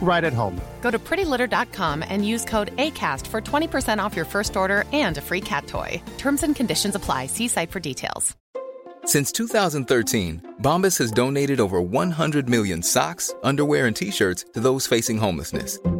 right at home. Go to prettylitter.com and use code ACAST for 20% off your first order and a free cat toy. Terms and conditions apply. See site for details. Since 2013, Bombas has donated over 100 million socks, underwear, and t shirts to those facing homelessness.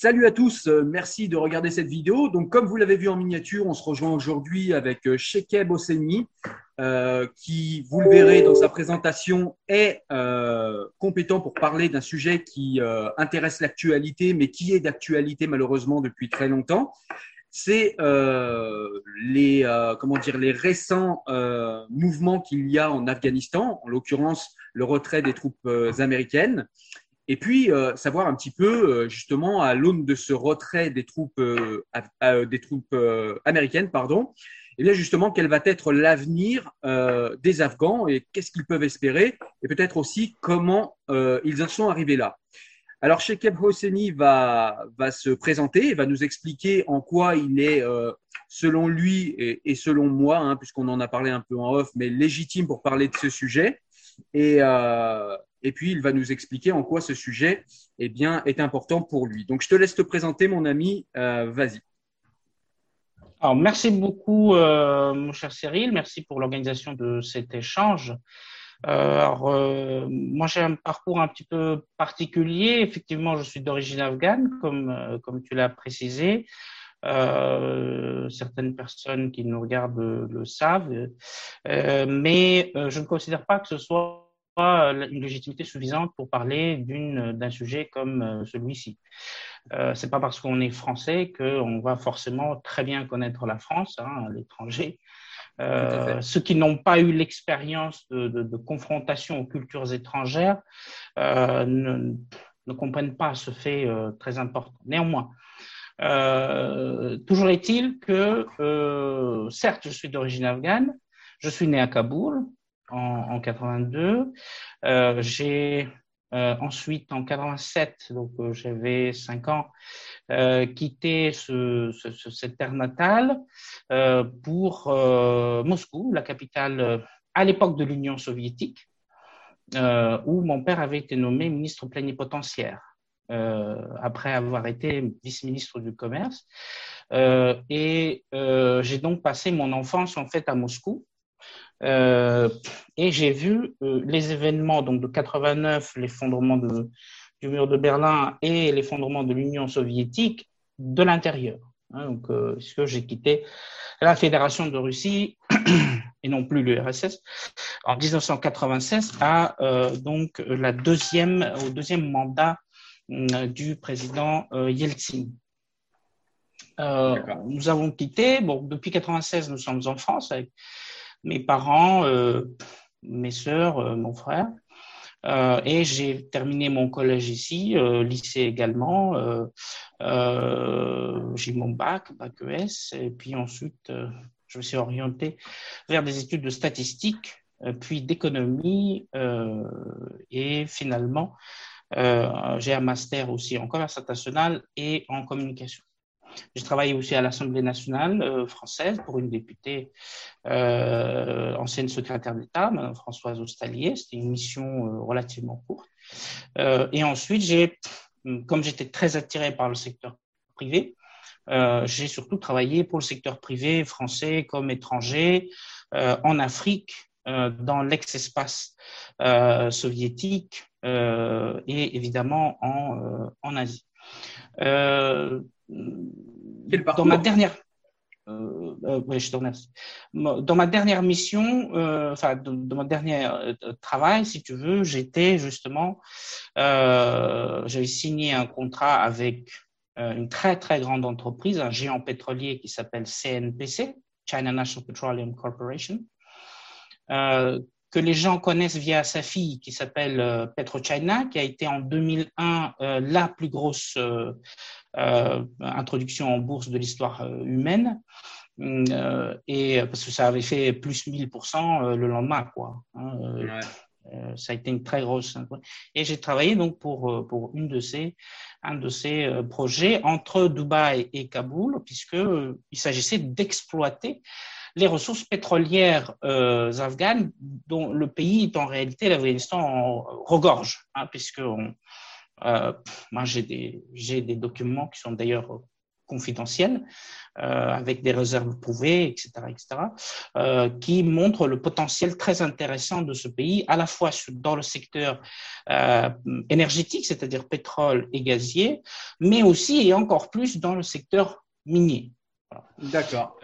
Salut à tous, euh, merci de regarder cette vidéo. Donc, comme vous l'avez vu en miniature, on se rejoint aujourd'hui avec euh, Shekeb Osseni, euh, qui, vous le verrez dans sa présentation, est compétent pour parler d'un sujet qui intéresse l'actualité, mais qui est d'actualité malheureusement depuis très longtemps. C'est les les récents mouvements qu'il y a en Afghanistan, en l'occurrence le retrait des troupes américaines. Et puis, euh, savoir un petit peu, euh, justement, à l'aune de ce retrait des troupes, euh, af- euh, des troupes euh, américaines, pardon, et bien justement, quel va être l'avenir euh, des Afghans et qu'est-ce qu'ils peuvent espérer et peut-être aussi comment ils en sont arrivés là. Alors, Shekeb Hosseini va, va se présenter va nous expliquer en quoi il est, selon lui et, et selon moi, hein, puisqu'on en a parlé un peu en off, mais légitime pour parler de ce sujet. Et, euh, et puis, il va nous expliquer en quoi ce sujet eh bien, est important pour lui. Donc, je te laisse te présenter, mon ami. Euh, Vas-y. Alors, merci beaucoup, euh, mon cher Cyril. Merci pour l'organisation de cet échange. Euh, alors, moi, j'ai un parcours un petit peu particulier. Effectivement, je suis d'origine afghane, comme, comme tu l'as précisé. Certaines personnes qui nous regardent le, savent, mais je ne considère pas que ce soit une légitimité suffisante pour parler d'une d'un sujet comme euh, celui-ci. Euh, c'est pas parce qu'on est français qu'on va forcément très bien connaître la France, hein, à l'étranger. Euh, ceux qui n'ont pas eu l'expérience de, de, de confrontation aux cultures étrangères euh, ne, ne comprennent pas ce fait euh, très important. Néanmoins, euh, toujours est-il que, euh, certes, je suis d'origine afghane, je suis né à Kaboul en, en 82, euh, j'ai euh, ensuite en 87, donc euh, j'avais 5 ans, quitté ce, ce, ce- cette terre natale pour Moscou, la capitale à l'époque de l'Union soviétique, où mon père avait été nommé ministre plénipotentiaire après avoir été vice-ministre du commerce. Et j'ai donc passé mon enfance en fait à Moscou. Euh, et j'ai vu euh, les événements donc de 89, l'effondrement de- du mur de Berlin et l'effondrement de l'Union soviétique de l'intérieur. Hein, donc, euh, puisque j'ai quitté la Fédération de Russie et non plus l'URSS en 1996 à euh, donc la deuxième au deuxième mandat du président Yeltsin. Nous avons quitté, bon, depuis 96, nous sommes en France avec mes parents, euh, mes sœurs, euh, mon frère. Euh, et j'ai terminé mon collège ici, lycée également. J'ai mon bac, bac ES, et puis ensuite, je me suis orienté vers des études de statistique, puis d'économie, et finalement, j'ai un master aussi en commerce international et en communication. J'ai travaillé aussi à l'Assemblée nationale française pour une députée ancienne secrétaire d'État, Mme Françoise Ostalier. C'était une mission relativement courte. et ensuite, j'ai, comme j'étais très attiré par le secteur privé, j'ai surtout travaillé pour le secteur privé français comme étranger en Afrique, dans l'ex-espace soviétique et évidemment en, en Asie. Euh, dans ma dernière. Euh, euh, je te remercie. Dans ma dernière mission, enfin, dans, mon dernier travail, si tu veux, j'étais justement, j'avais signé un contrat avec une très très grande entreprise, un géant pétrolier qui s'appelle CNPC, China National Petroleum Corporation, que les gens connaissent via sa fille qui s'appelle euh, PetroChina, qui a été en 2001 euh, la plus grosse euh, introduction en bourse de l'histoire humaine. et parce que ça avait fait plus 1000% le lendemain, quoi. Hein, ça a été une très grosse. Et j'ai travaillé donc pour, pour une de ces, un de ces projets entre Dubaï et Kaboul, puisqu'il s'agissait d'exploiter les ressources pétrolières euh, afghanes dont le pays est en réalité, l'Afghanistan, regorge, hein, puisque euh, moi j'ai des, j'ai des documents qui sont d'ailleurs confidentiels, euh, avec des réserves prouvées, etc., etc., qui montrent le potentiel très intéressant de ce pays, à la fois dans le secteur énergétique, c'est-à-dire pétrole et gazier, mais aussi et encore plus dans le secteur minier. D'accord.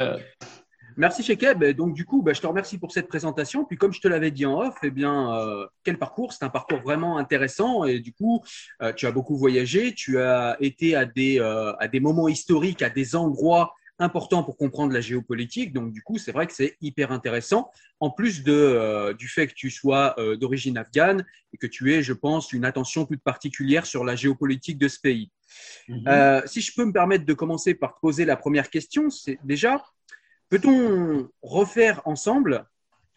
Merci Shekeb. Donc du coup, bah, je te remercie pour cette présentation. Puis comme je te l'avais dit en off, eh bien, euh, quel parcours? C'est un parcours vraiment intéressant. Et du coup, euh, tu as beaucoup voyagé. Tu as été à des, euh, à des moments historiques, à des endroits importants pour comprendre la géopolitique. Donc du coup, c'est vrai que c'est hyper intéressant. En plus de, du fait que tu sois d'origine afghane et que tu aies, je pense, une attention toute particulière sur la géopolitique de ce pays. Mhm. si je peux me permettre de commencer par te poser la première question, c'est déjà Peut-on refaire ensemble,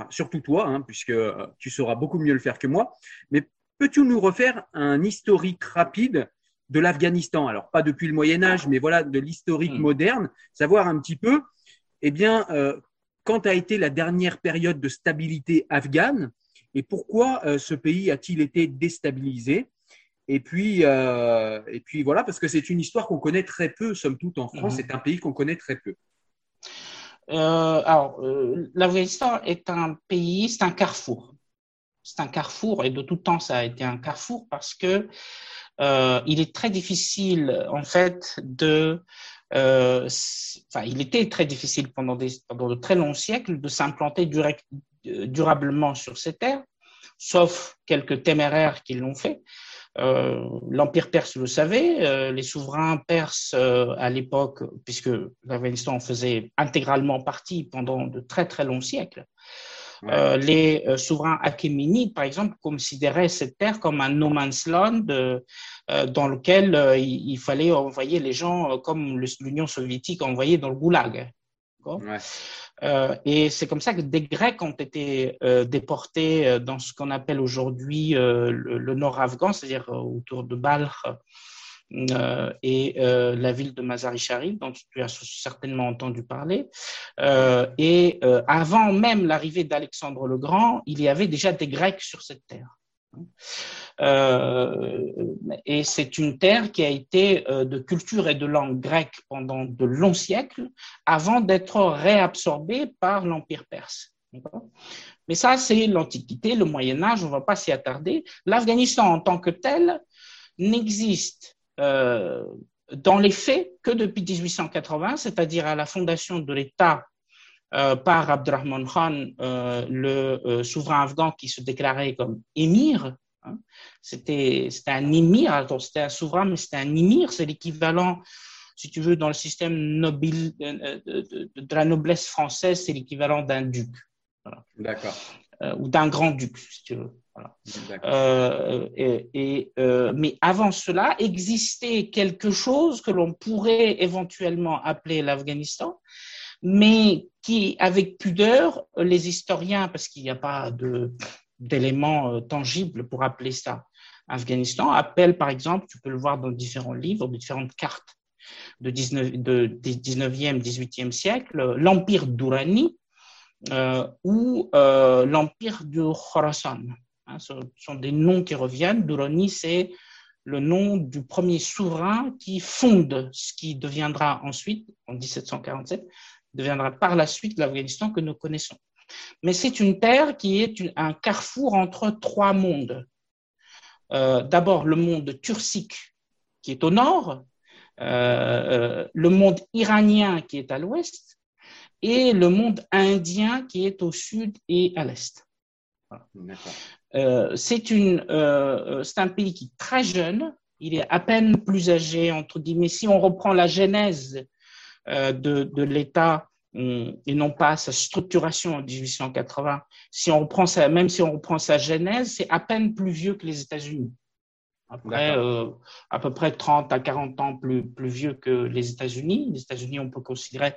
surtout toi, hein, puisque tu sauras beaucoup mieux le faire que moi, mais peux-tu nous refaire un historique rapide de l'Afghanistan? Alors, pas depuis le Moyen Âge, mais voilà, de l'historique hmm. moderne, savoir un petit peu, eh bien, euh, quand a été la dernière période de stabilité afghane et pourquoi euh, ce pays a-t-il été déstabilisé? Et puis, euh, et puis voilà, parce que c'est une histoire qu'on connaît très peu, somme toute, en France. Hmm. C'est un pays qu'on connaît très peu. Euh, alors, euh, l'Afghanistan est un pays, c'est un carrefour. C'est un carrefour, et de tout temps, ça a été un carrefour parce que euh, il est très difficile, en fait, de. Enfin, il était très difficile pendant de très longs siècles de s'implanter durablement sur ces terres, sauf quelques téméraires qui l'ont fait. Euh, l'Empire perse le savait, euh, les souverains perses euh, à l'époque, puisque l'Afghanistan en faisait intégralement partie pendant de très très longs siècles, les souverains achéménides, par exemple, considéraient cette terre comme un no man's land dans lequel il, fallait envoyer les gens comme l'Union soviétique envoyait dans le goulag. Euh, et c'est comme ça que des Grecs ont été euh, déportés euh, dans ce qu'on appelle aujourd'hui le, nord afghan, c'est-à-dire autour de Balkh et la ville de Mazar-i-Sharif, dont tu as certainement entendu parler. et avant même l'arrivée d'Alexandre le Grand, il y avait déjà des Grecs sur cette terre. Euh, et c'est une terre qui a été euh, de culture et de langue grecque pendant de longs siècles avant d'être réabsorbée par l'Empire perse. Mais ça, c'est l'Antiquité, le Moyen Âge, on ne va pas s'y attarder. L'Afghanistan en tant que tel n'existe euh, dans les faits que depuis 1880, c'est-à-dire à la fondation de l'État par Abdurrahman Khan, euh, le souverain afghan qui se déclarait comme émir Hein. C'était un émir, c'était un souverain, mais c'était un émir, c'est l'équivalent, si tu veux, dans le système nobile, euh, de, la noblesse française, c'est l'équivalent d'un duc. D'accord. Euh, ou d'un grand-duc, si tu veux. Euh, et, mais avant cela, existait quelque chose que l'on pourrait éventuellement appeler l'Afghanistan, mais qui, avec pudeur, les historiens, parce qu'il n'y a pas d'éléments euh, tangibles pour appeler ça. Afghanistan appelle, par exemple, tu peux le voir dans différents livres, différentes cartes de, 19, de, 19e, 18e siècle, l'empire d'Urani ou l'empire de Khorasan. Hein, ce sont des noms qui reviennent. Durrani, c'est le nom du premier souverain qui fonde ce qui deviendra ensuite, en 1747, deviendra par la suite l'Afghanistan que nous connaissons. Mais c'est une terre qui est un carrefour entre trois mondes. Euh, d'abord le monde turcique qui est au nord, euh, euh, le monde iranien qui est à l'ouest et le monde indien qui est au sud et à l'est. c'est un pays qui est très jeune, il est à peine plus âgé, entre guillemets. Si on reprend la genèse de, de l'État et non pas sa structuration en 1880. Si on reprend sa, même si on reprend sa genèse, c'est à peine plus vieux que les États-Unis. Après, euh, à peu près 30 à 40 ans plus, plus vieux que les États-Unis. Les États-Unis, on peut considérer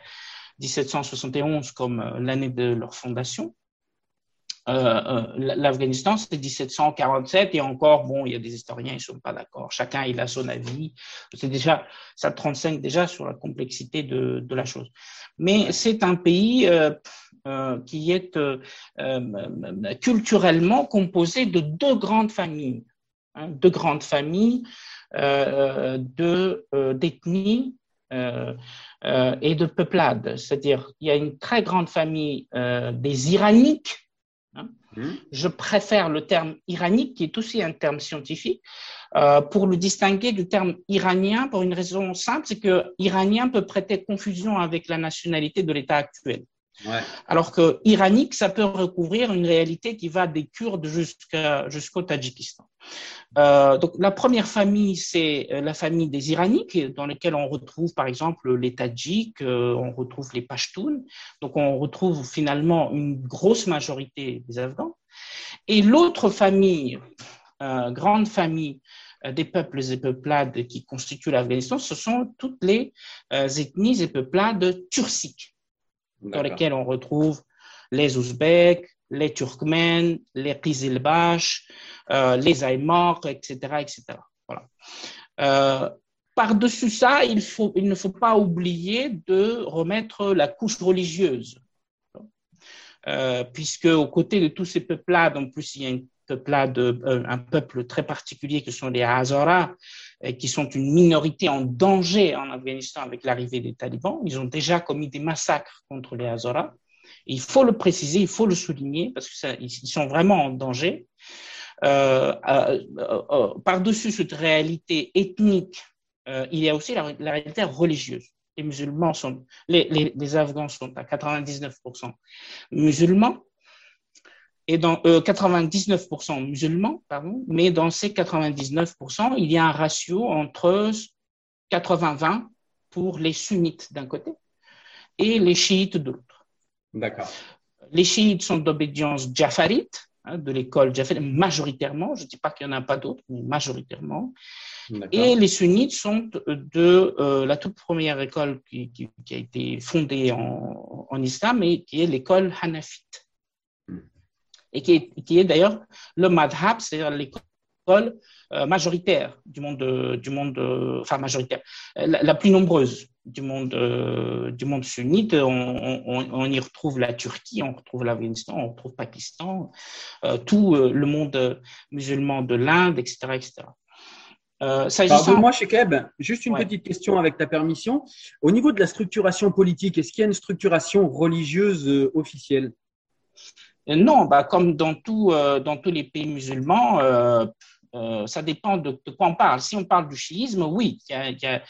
1771 comme euh, l'année de leur fondation. Euh, euh L'Afghanistan, c'est 1747 et encore, bon, il y a des historiens, ils ne sont pas d'accord. Chacun, il a son avis. C'est déjà, ça 35 déjà sur la complexité de, de la chose. Mais c'est un pays euh, euh, qui est culturellement composé de deux grandes familles, hein, deux grandes familles euh, de d'ethnie et de peuplade. C'est-à-dire, il y a une très grande famille des Iraniques Hmm? Je préfère le terme iranique, qui est aussi un terme scientifique, euh, pour le distinguer du terme iranien pour une raison simple, c'est que iranien peut prêter confusion avec la nationalité de l'État actuel. Alors que iranique, ça peut recouvrir une réalité qui va des Kurdes jusqu'au Tadjikistan. Euh, donc la première famille, c'est euh, la famille des Iraniques, dans lesquels on retrouve par exemple les Tadjiks, euh, on retrouve les Pashtuns. Donc on retrouve finalement une grosse majorité des Afghans. Et l'autre famille, grande famille des peuples et peuplades qui constituent l'Afghanistan, ce sont toutes les ethnies et peuplades turciques dans lesquels on retrouve les Ouzbeks, les Turkmènes, les Kizilbash, euh, les Aymars, etc. etc. Voilà. Euh, par-dessus ça, il, faut, il ne faut pas oublier de remettre la couche religieuse. Euh, puisque aux côtés de tous ces peuplades, en plus il y a une peuplade, un peuple très particulier que sont les Hazara, qui sont une minorité en danger en Afghanistan avec l'arrivée des talibans. Ils ont déjà commis des massacres contre les Hazara. Il faut le préciser, il faut le souligner parce qu'ils sont vraiment en danger. Euh, euh, euh, par-dessus cette réalité ethnique, il y a aussi la, réalité religieuse. Les musulmans sont, les Afghans sont à 99% musulmans et dans 99% musulmans, pardon, mais dans ces 99%, il y a un ratio entre 80-20 pour les sunnites d'un côté et les chiites de l'autre. D'accord. Les chiites sont d'obédience jafarite, hein, de l'école jafarite, majoritairement. Je ne dis pas qu'il n'y en a pas d'autres, mais majoritairement. Et les sunnites sont de euh, la toute première école qui, qui, qui a été fondée en, en, islam et qui est l'école hanafite. Et qui est, qui est d'ailleurs le madhab, c'est-à-dire l'école euh, majoritaire du monde, du monde, enfin majoritaire, la, la plus nombreuse du monde, euh, du monde sunnite. On, on, on, y retrouve la Turquie, on retrouve l'Afghanistan, on retrouve le Pakistan, euh, tout euh, le monde musulman de l'Inde, etc. etc. Euh, Pardonne-moi, Shekeb, juste une ouais. petite question avec ta permission. Au niveau de la structuration politique, est-ce qu'il y a une structuration religieuse euh, officielle? Non, bah, comme dans, tout, euh, dans tous les pays musulmans, euh, ça dépend de, quoi on parle. Si on parle du chiisme, oui. Y y a,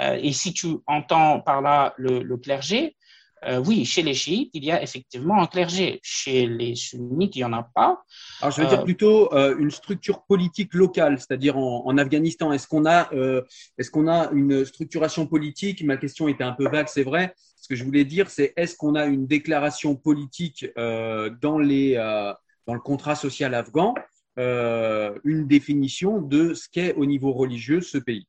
euh, et si tu entends par là le clergé, euh, oui, chez les chiites, il y a effectivement un clergé. Chez les sunnites, il n'y en a pas. Alors, je veux dire plutôt une structure politique locale, c'est-à-dire en, en, Afghanistan. Est-ce qu'on a, est-ce qu'on a une structuration politique? Ma question était un peu vague, c'est vrai. Ce que je voulais dire, c'est est-ce qu'on a une déclaration politique dans, les, dans le contrat social afghan? Euh, une définition de ce qu'est au niveau religieux ce pays.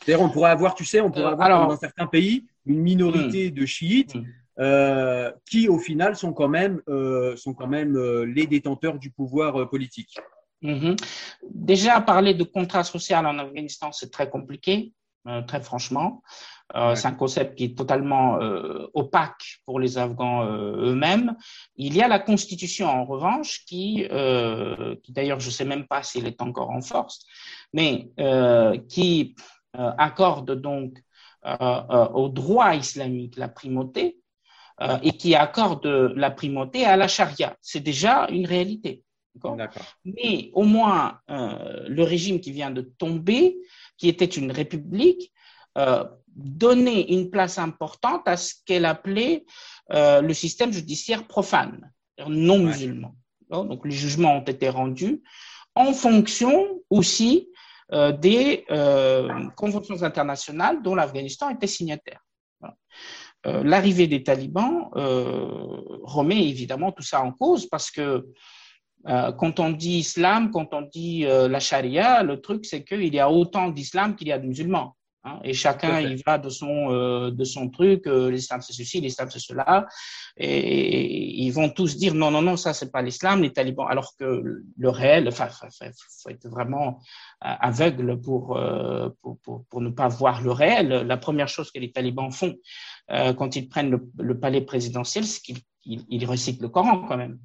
C'est-à-dire, on pourrait avoir, tu sais, on pourrait euh, avoir alors, dans certains pays une minorité hmm. de chiites hmm. euh, qui, au final, sont quand même, euh, sont quand même euh, les détenteurs du pouvoir politique. Mm -hmm. Déjà, parler de contrat social en Afghanistan, c'est très compliqué. très franchement. C'est un concept qui est totalement opaque pour les Afghans eux-mêmes. Il y a la Constitution, en revanche, qui, qui d'ailleurs, je ne sais même pas s'il est encore en force, mais qui accorde donc au droit islamique la primauté euh, et qui accorde la primauté à la charia. C'est déjà une réalité. Mais au moins, euh, le régime qui vient de tomber, qui était une république, euh, donnait une place importante à ce qu'elle appelait le système judiciaire profane, non musulman. Donc, les jugements ont été rendus en fonction aussi des conventions internationales dont l'Afghanistan était signataire. Euh, l'arrivée des talibans euh, remet évidemment tout ça en cause parce que euh, quand on dit islam, quand on dit la charia, le truc c'est qu'il y a autant d'islam qu'il y a de musulmans. Hein, et chacun y va de son, euh, de son truc, euh, l'islam c'est ceci, l'islam c'est cela, et, ils vont tous dire non, non, non, ça c'est pas l'islam, les talibans, alors que le réel, enfin, il faut être vraiment euh, aveugle pour, pour, pour, pour, ne pas voir le réel. La première chose que les talibans font quand ils prennent le, palais présidentiel, c'est qu'ils ils, récitent le Coran quand même.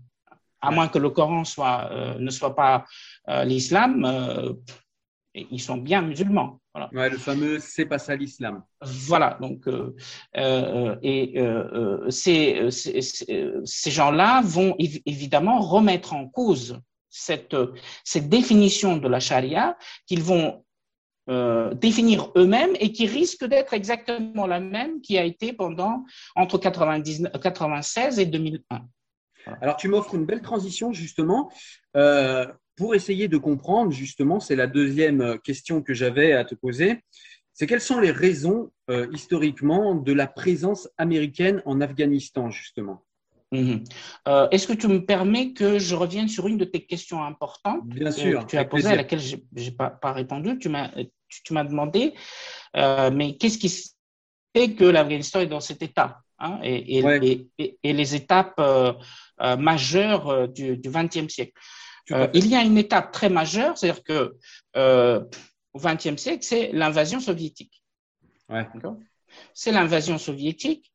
À moins que le Coran soit, ne soit pas l'islam, ils sont bien musulmans. Ouais, le fameux c'est pas ça l'islam. Voilà, donc euh, euh, et euh, ces, ces, gens-là vont évidemment remettre en cause cette, cette définition de la charia qu'ils vont définir eux-mêmes et qui risque d'être exactement la même qui a été pendant entre 99, 96 et 2001. Alors, tu m'offres une belle transition justement pour essayer de comprendre, justement, c'est la deuxième euh, question que j'avais à te poser, c'est quelles sont les raisons euh, historiquement de la présence américaine en Afghanistan, justement? Mhm. euh, Est-ce que tu me permets que je revienne sur une de tes questions importantes Bien sûr. que tu as posée, à laquelle je n'ai pas, pas, répondu. Tu m'as tu, demandé, mais qu'est-ce qui fait que l'Afghanistan est dans cet état hein, et, et, et, les étapes majeures du XXe siècle? Euh, il y a une étape très majeure, c'est-à-dire que euh, au XXe siècle, c'est l'invasion soviétique. C'est l'invasion soviétique.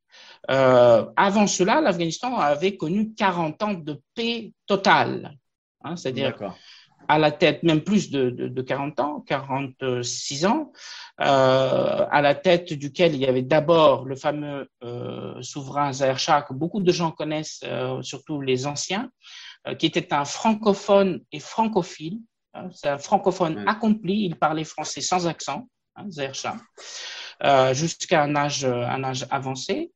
Euh, avant cela, l'Afghanistan avait connu 40 ans de paix totale. Hein, c'est-à-dire à la tête, même plus de, de, 40 ans, 46 ans, à la tête duquel il y avait d'abord le fameux souverain Zahir Shah, que beaucoup de gens connaissent, surtout les anciens, euh, qui était un francophone et francophile. Hein, c'est un francophone accompli, il parlait français sans accent, hein, euh, jusqu'à un âge, un âge avancé.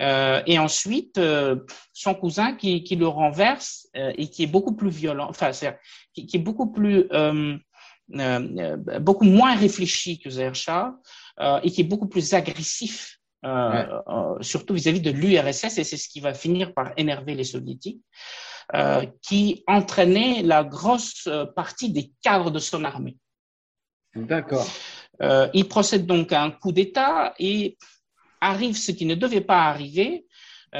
Euh, et ensuite, euh, son cousin qui, qui, le renverse euh, et qui est beaucoup plus violent, enfin, c'est, qui, qui, est beaucoup plus, beaucoup moins réfléchi que Zahir et qui est beaucoup plus agressif, surtout vis-à-vis -vis de l'URSS, et c'est ce qui va finir par énerver les soviétiques. Euh, qui entraînait la grosse euh, partie des cadres de son armée. D'accord. Euh, il procède donc à un coup d'État et arrive ce qui ne devait pas arriver,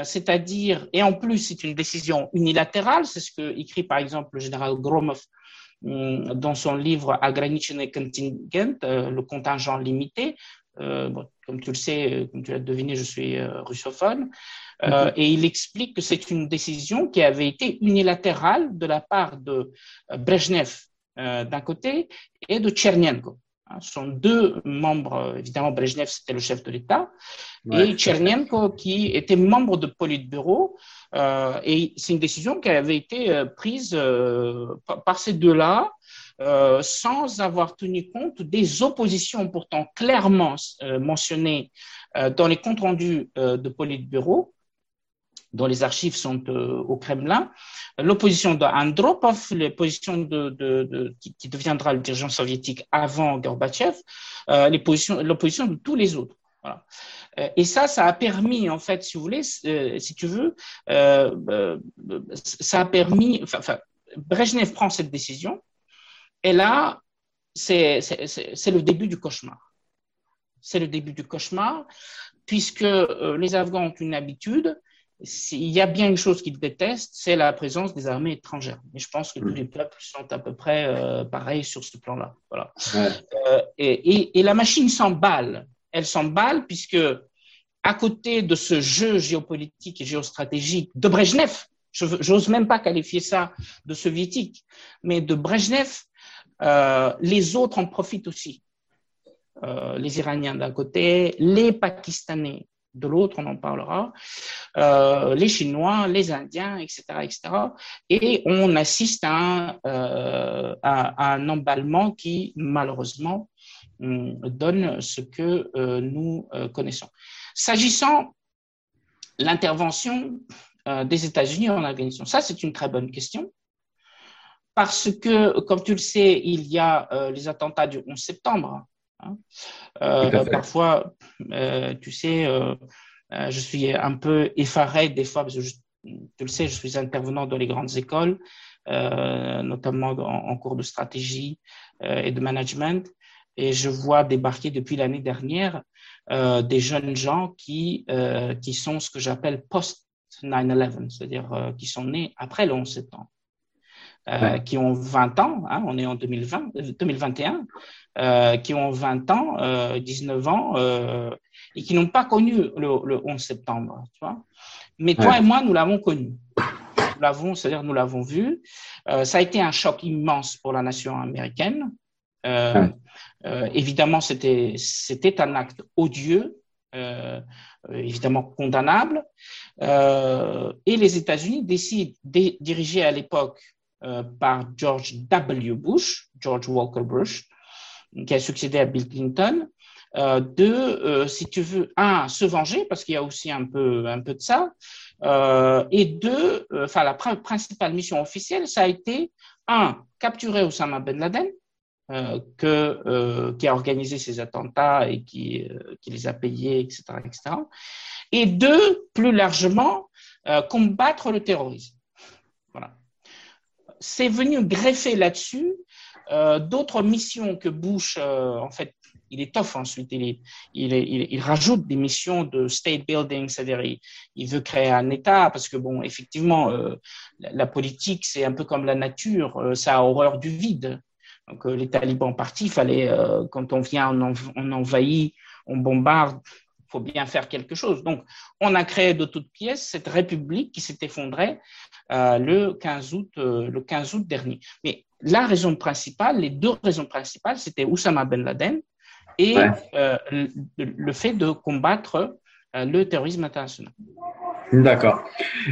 c'est-à-dire, et en plus c'est une décision unilatérale, c'est ce que écrit par exemple le général Gromov hum, dans son livre Agranиченный Contingent, le contingent limité. comme tu le sais, comme tu l'as deviné, je suis russophone. Euh, mhm. et il explique que c'est une décision qui avait été unilatérale de la part de euh, Brezhnev euh, d'un côté et de Tchernenko. Hein, ce sont deux membres, évidemment Brezhnev c'était le chef de l'État, et Tchernenko qui était membre de Politburo, euh, et c'est une décision qui avait été prise euh, par ces deux-là, euh, sans avoir tenu compte des oppositions pourtant clairement mentionnées dans les comptes rendus de Politburo, dont les archives sont euh, au Kremlin, l'opposition d'Andropov, l'opposition de, de, de, qui, deviendra le dirigeant soviétique avant Gorbatchev, euh, l'opposition de tous les autres. Voilà. Euh, et ça, ça a permis, en fait, si vous voulez, euh, si tu veux, ça a permis, enfin, enfin, Brezhnev prend cette décision, et là, c'est le début du cauchemar. C'est le début du cauchemar, puisque les Afghans ont une habitude, s'il y a bien une chose qu'ils détestent, c'est la présence des armées étrangères. Et je pense que tous mm. les peuples sont à peu près euh, pareils sur ce plan-là. Voilà. Euh, et, la machine s'emballe. Elle s'emballe puisque, à côté de ce jeu géopolitique et géostratégique de Brejnev, j'ose même pas qualifier ça de soviétique, mais de Brejnev, euh, les autres en profitent aussi. les Iraniens d'un côté, les Pakistanais de l'autre, on en parlera, euh, les Chinois, les Indiens, etc., etc. Et on assiste à un, euh, emballement qui, malheureusement, hum, donne ce que euh, nous connaissons. S'agissant l'intervention des États-Unis en Afghanistan, ça c'est une très bonne question. Parce que, comme tu le sais, il y a les attentats du 11 septembre, Hein. Euh, parfois, euh, tu sais, euh, je suis un peu effaré des fois, parce que tu le sais, je suis intervenant dans les grandes écoles, notamment en, cours de stratégie et de management, et je vois débarquer depuis l'année dernière des jeunes gens qui, qui sont ce que j'appelle post-9-11, c'est-à-dire qui sont nés après le 11 septembre. Qui ont 20 ans, hein, on est en 2020, 2021, euh, qui ont 20 ans, euh, 19 ans, euh, et qui n'ont pas connu le, le, 11 septembre. Tu vois Mais toi et moi, nous l'avons connu. Nous l'avons, c'est-à-dire nous l'avons vu. Euh, ça a été un choc immense pour la nation américaine. Euh, évidemment, c'était c'était un acte odieux, évidemment condamnable. et les États-Unis décident, dirigés à l'époque par George W. Bush, George Walker Bush, qui a succédé à Bill Clinton, euh, de, euh, si tu veux, un, se venger, parce qu'il y a aussi un peu, un peu de ça, euh, et deux, euh, enfin, la principale mission officielle, ça a été, un, capturer Osama Ben Laden, euh, que, qui a organisé ces attentats et qui, qui les a payés, etc., etc. Et deux, plus largement, combattre le terrorisme. C'est venu greffer là-dessus euh, d'autres missions que Bush, euh, en fait, il étoffe ensuite, il, il, il, rajoute des missions de state building, c'est-à-dire il, veut créer un État, parce que, bon, effectivement, euh, la, politique, c'est un peu comme la nature, ça a horreur du vide. Donc, les talibans partis, fallait, quand on vient, on envahit, on bombarde, il faut bien faire quelque chose. Donc, on a créé de toutes pièces cette république qui s'est effondrée euh, le 15 août, le 15 août dernier. Mais la raison principale, les deux raisons principales, c'était Oussama Ben Laden et euh, le, fait de combattre euh, le terrorisme international. D'accord.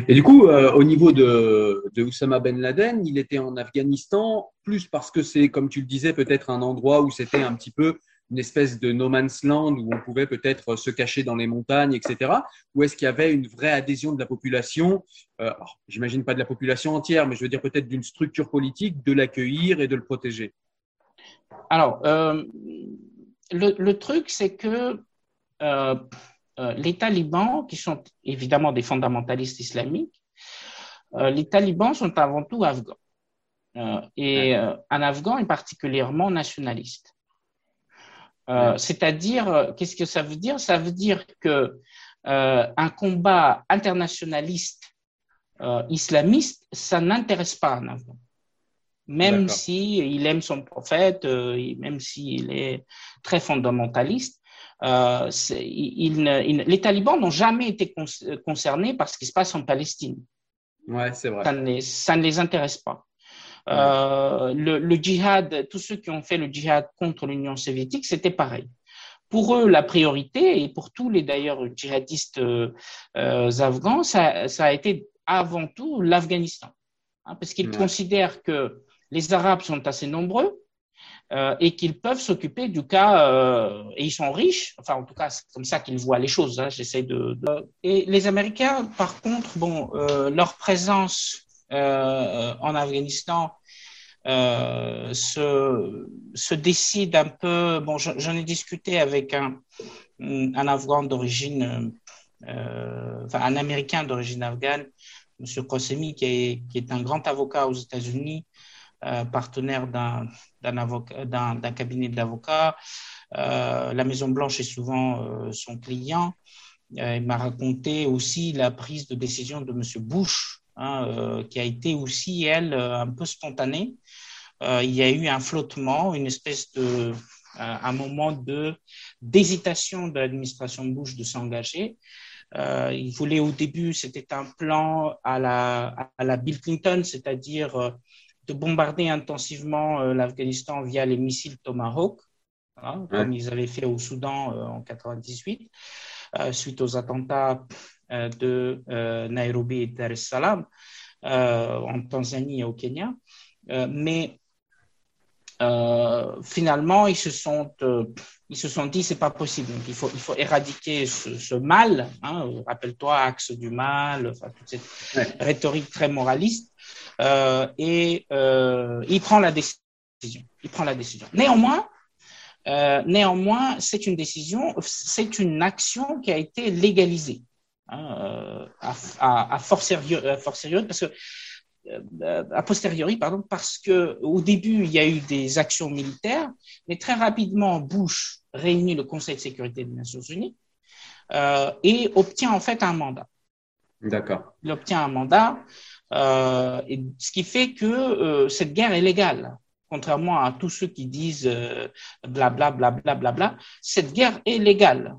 Et du coup, euh, au niveau de, de, Oussama Ben Laden, il était en Afghanistan, plus parce que c'est, comme tu le disais, peut-être un endroit où c'était un petit peu une espèce de no man's land où on pouvait peut-être se cacher dans les montagnes, etc. Ou est-ce qu'il y avait une vraie adhésion de la population euh, J'imagine pas de la population entière, mais je veux dire peut-être d'une structure politique de l'accueillir et de le protéger? Alors, euh, le, truc, c'est que euh, euh, les talibans, qui sont évidemment des fondamentalistes islamiques, les talibans sont avant tout afghans. et un afghan est particulièrement nationaliste. Euh, c'est-à-dire, euh, qu'est-ce que ça veut dire? Ça veut dire que euh, un combat internationaliste islamiste, ça n'intéresse pas un Afghan. Même si il aime son prophète, même s'il est très fondamentaliste, les talibans n'ont jamais été concernés par ce qui se passe en Palestine. Ouais, c'est vrai. ça ne les intéresse pas. Euh, le, le, djihad, tous ceux qui ont fait le djihad contre l'Union soviétique, c'était pareil. Pour eux, la priorité, et pour tous les d'ailleurs djihadistes euh, euh afghans, ça, ça, a été avant tout l'Afghanistan. Hein, parce qu'ils considèrent que les Arabes sont assez nombreux, euh, et qu'ils peuvent s'occuper du cas, euh, et ils sont riches, enfin en tout cas c'est comme ça qu'ils voient les choses, hein, j'essaie de, de, Et les Américains, par contre, bon, euh, leur présence en Afghanistan euh, se, se, décide un peu. Bon, j'en ai discuté avec un, un Afghan d'origine, euh, enfin un Américain d'origine afghane, M. Kosemi, qui est, un grand avocat aux États-Unis, euh, partenaire d'un d'un cabinet d'avocats. Euh, la Maison Blanche est souvent son client. il m'a raconté aussi la prise de décision de M. Bush, hein, qui a été aussi, elle, un peu spontanée. il y a eu un flottement, une espèce de, un moment de d'hésitation de l'administration Bush de s'engager. Euh, il voulait au début, c'était un plan à la, à la Bill Clinton, c'est-à-dire euh, de bombarder intensivement euh, l'Afghanistan via les missiles Tomahawk, hein, comme ils avaient fait au Soudan en 98, suite aux attentats de Nairobi et Dar es Salaam, en Tanzanie et au Kenya. mais euh, finalement, ils se sont, euh, ils se sont dit c'est pas possible. Donc, il faut, il faut éradiquer ce, ce mal. Hein, Rappelle-toi, axe du mal, enfin, toute cette rhétorique très moraliste. Euh, et euh, il prend la décision. Il prend la décision. Néanmoins, euh, néanmoins, c'est une décision, c'est une action qui a été légalisée. Hein, à, à, à, à parce que euh, a posteriori, pardon, parce que au début il y a eu des actions militaires, mais très rapidement Bush réunit le Conseil de sécurité des Nations Unies euh, et obtient en fait un mandat. D'accord. Il obtient un mandat, euh, et ce qui fait que euh, cette guerre est légale. Contrairement à tous ceux qui disent blablabla, bla, bla, bla, bla, cette guerre est légale.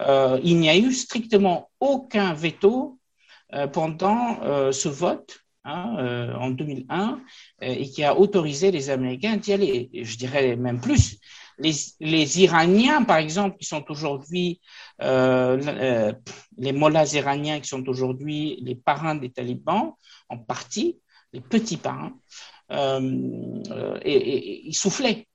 Euh, il n'y a eu strictement aucun veto pendant ce vote Hein, euh, en 2001 euh, et qui a autorisé les Américains d'y aller. je dirais même plus. Les, les, Iraniens, par exemple, qui sont aujourd'hui euh, euh les mollahs iraniens, qui sont aujourd'hui les parrains des talibans, en partie, les petits parrains, euh, et, et, ils soufflaient,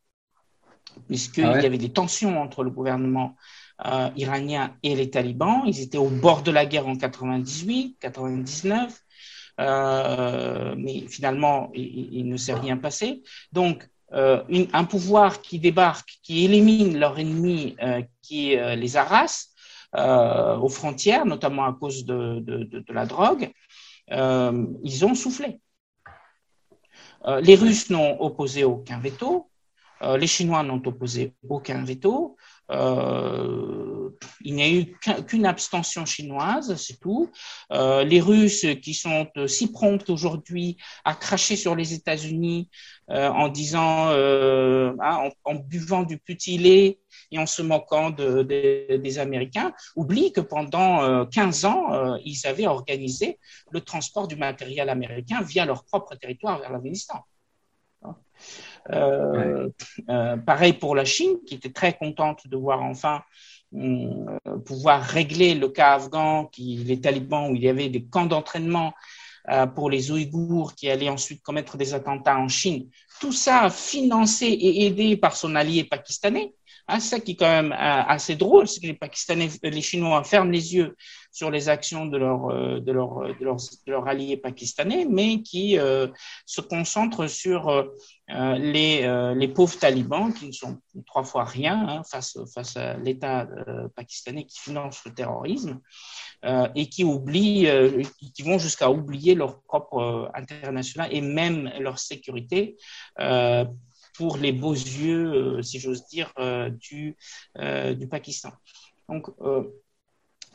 puisqu'il ah y avait des tensions entre le gouvernement euh, iranien et les talibans. Ils étaient au bord de la guerre en 98, 99. Euh, mais finalement, il, ne s'est rien passé. Donc, euh, un pouvoir qui débarque, qui élimine leur ennemi, euh, qui les harasse aux frontières, notamment à cause de, la drogue, ils ont soufflé. les Russes n'ont opposé aucun veto, les Chinois n'ont opposé aucun veto, il n'y a eu qu'une abstention chinoise, c'est tout. Euh, les Russes qui sont si prompts aujourd'hui à cracher sur les États-Unis euh, en disant, euh, hein, en, buvant du lait et en se moquant de, de, des Américains, oublient que pendant 15 ans, ils avaient organisé le transport du matériel américain via leur propre territoire vers l'Afghanistan. Euh, euh, pareil pour la Chine, qui était très contente de voir enfin euh, pouvoir régler le cas afghan, qui, les talibans, où il y avait des camps d'entraînement pour les Ouïghours qui allaient ensuite commettre des attentats en Chine. Tout ça financé et aidé par son allié pakistanais. Hein, ça qui est quand même assez drôle, c'est que les Pakistanais, les Chinois ferment les yeux sur les actions de leur, de leur, de leur, de pakistanais, mais qui se concentrent sur euh, les, les pauvres talibans qui ne sont trois fois rien hein, face, face à l'État pakistanais qui finance le terrorisme euh, et qui oublient, qui vont jusqu'à oublier leur propre international et même leur sécurité pour les beaux yeux, si j'ose dire, du, du Pakistan. Donc,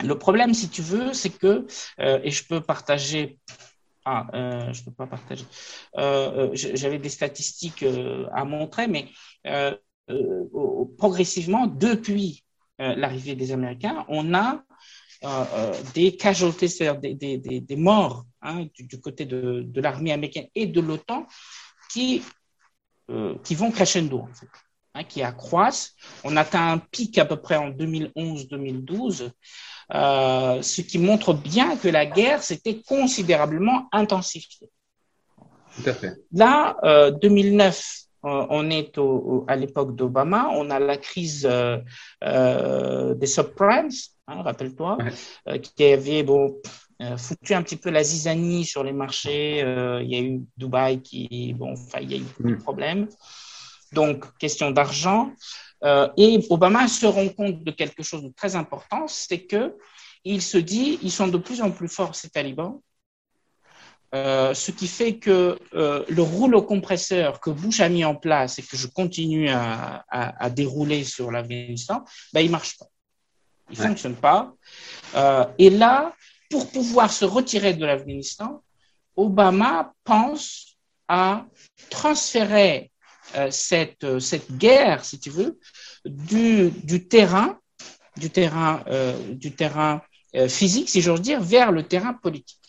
le problème, si tu veux, c'est que, euh, et je peux partager, ah, euh, je peux pas partager, euh, euh j'avais des statistiques à montrer, mais progressivement, depuis l'arrivée des Américains, on a des casualties, c'est-à-dire des, des, des, morts hein, du, du, côté de, de l'armée américaine et de l'OTAN qui, qui vont crescendo, en fait. Hein, qui accroissent. On atteint un pic à peu près en 2011-2012 euh, ce qui montre bien que la guerre s'était considérablement intensifiée. Tout à fait. Là, euh, 2009, euh, on est au, à l'époque d'Obama, on a la crise euh, euh des subprimes, hein, rappelle-toi, ouais. Euh, qui avait bon, foutu un petit peu la zizanie sur les marchés. il y a eu Dubaï qui, bon, enfin, il y a eu mm. des problèmes. Donc, question d'argent. Euh, et Obama se rend compte de quelque chose de très important, c'est que il se dit, ils sont de plus en plus forts ces talibans, euh, ce qui fait que euh, le rouleau compresseur que Bush a mis en place et que je continue à, à, à dérouler sur l'Afghanistan, ben, il marche pas. Il ne fonctionne pas. et là, pour pouvoir se retirer de l'Afghanistan, Obama pense à transférer cette, cette guerre, si tu veux, du, du terrain, du terrain, du terrain physique, si j'ose dire, vers le terrain politique.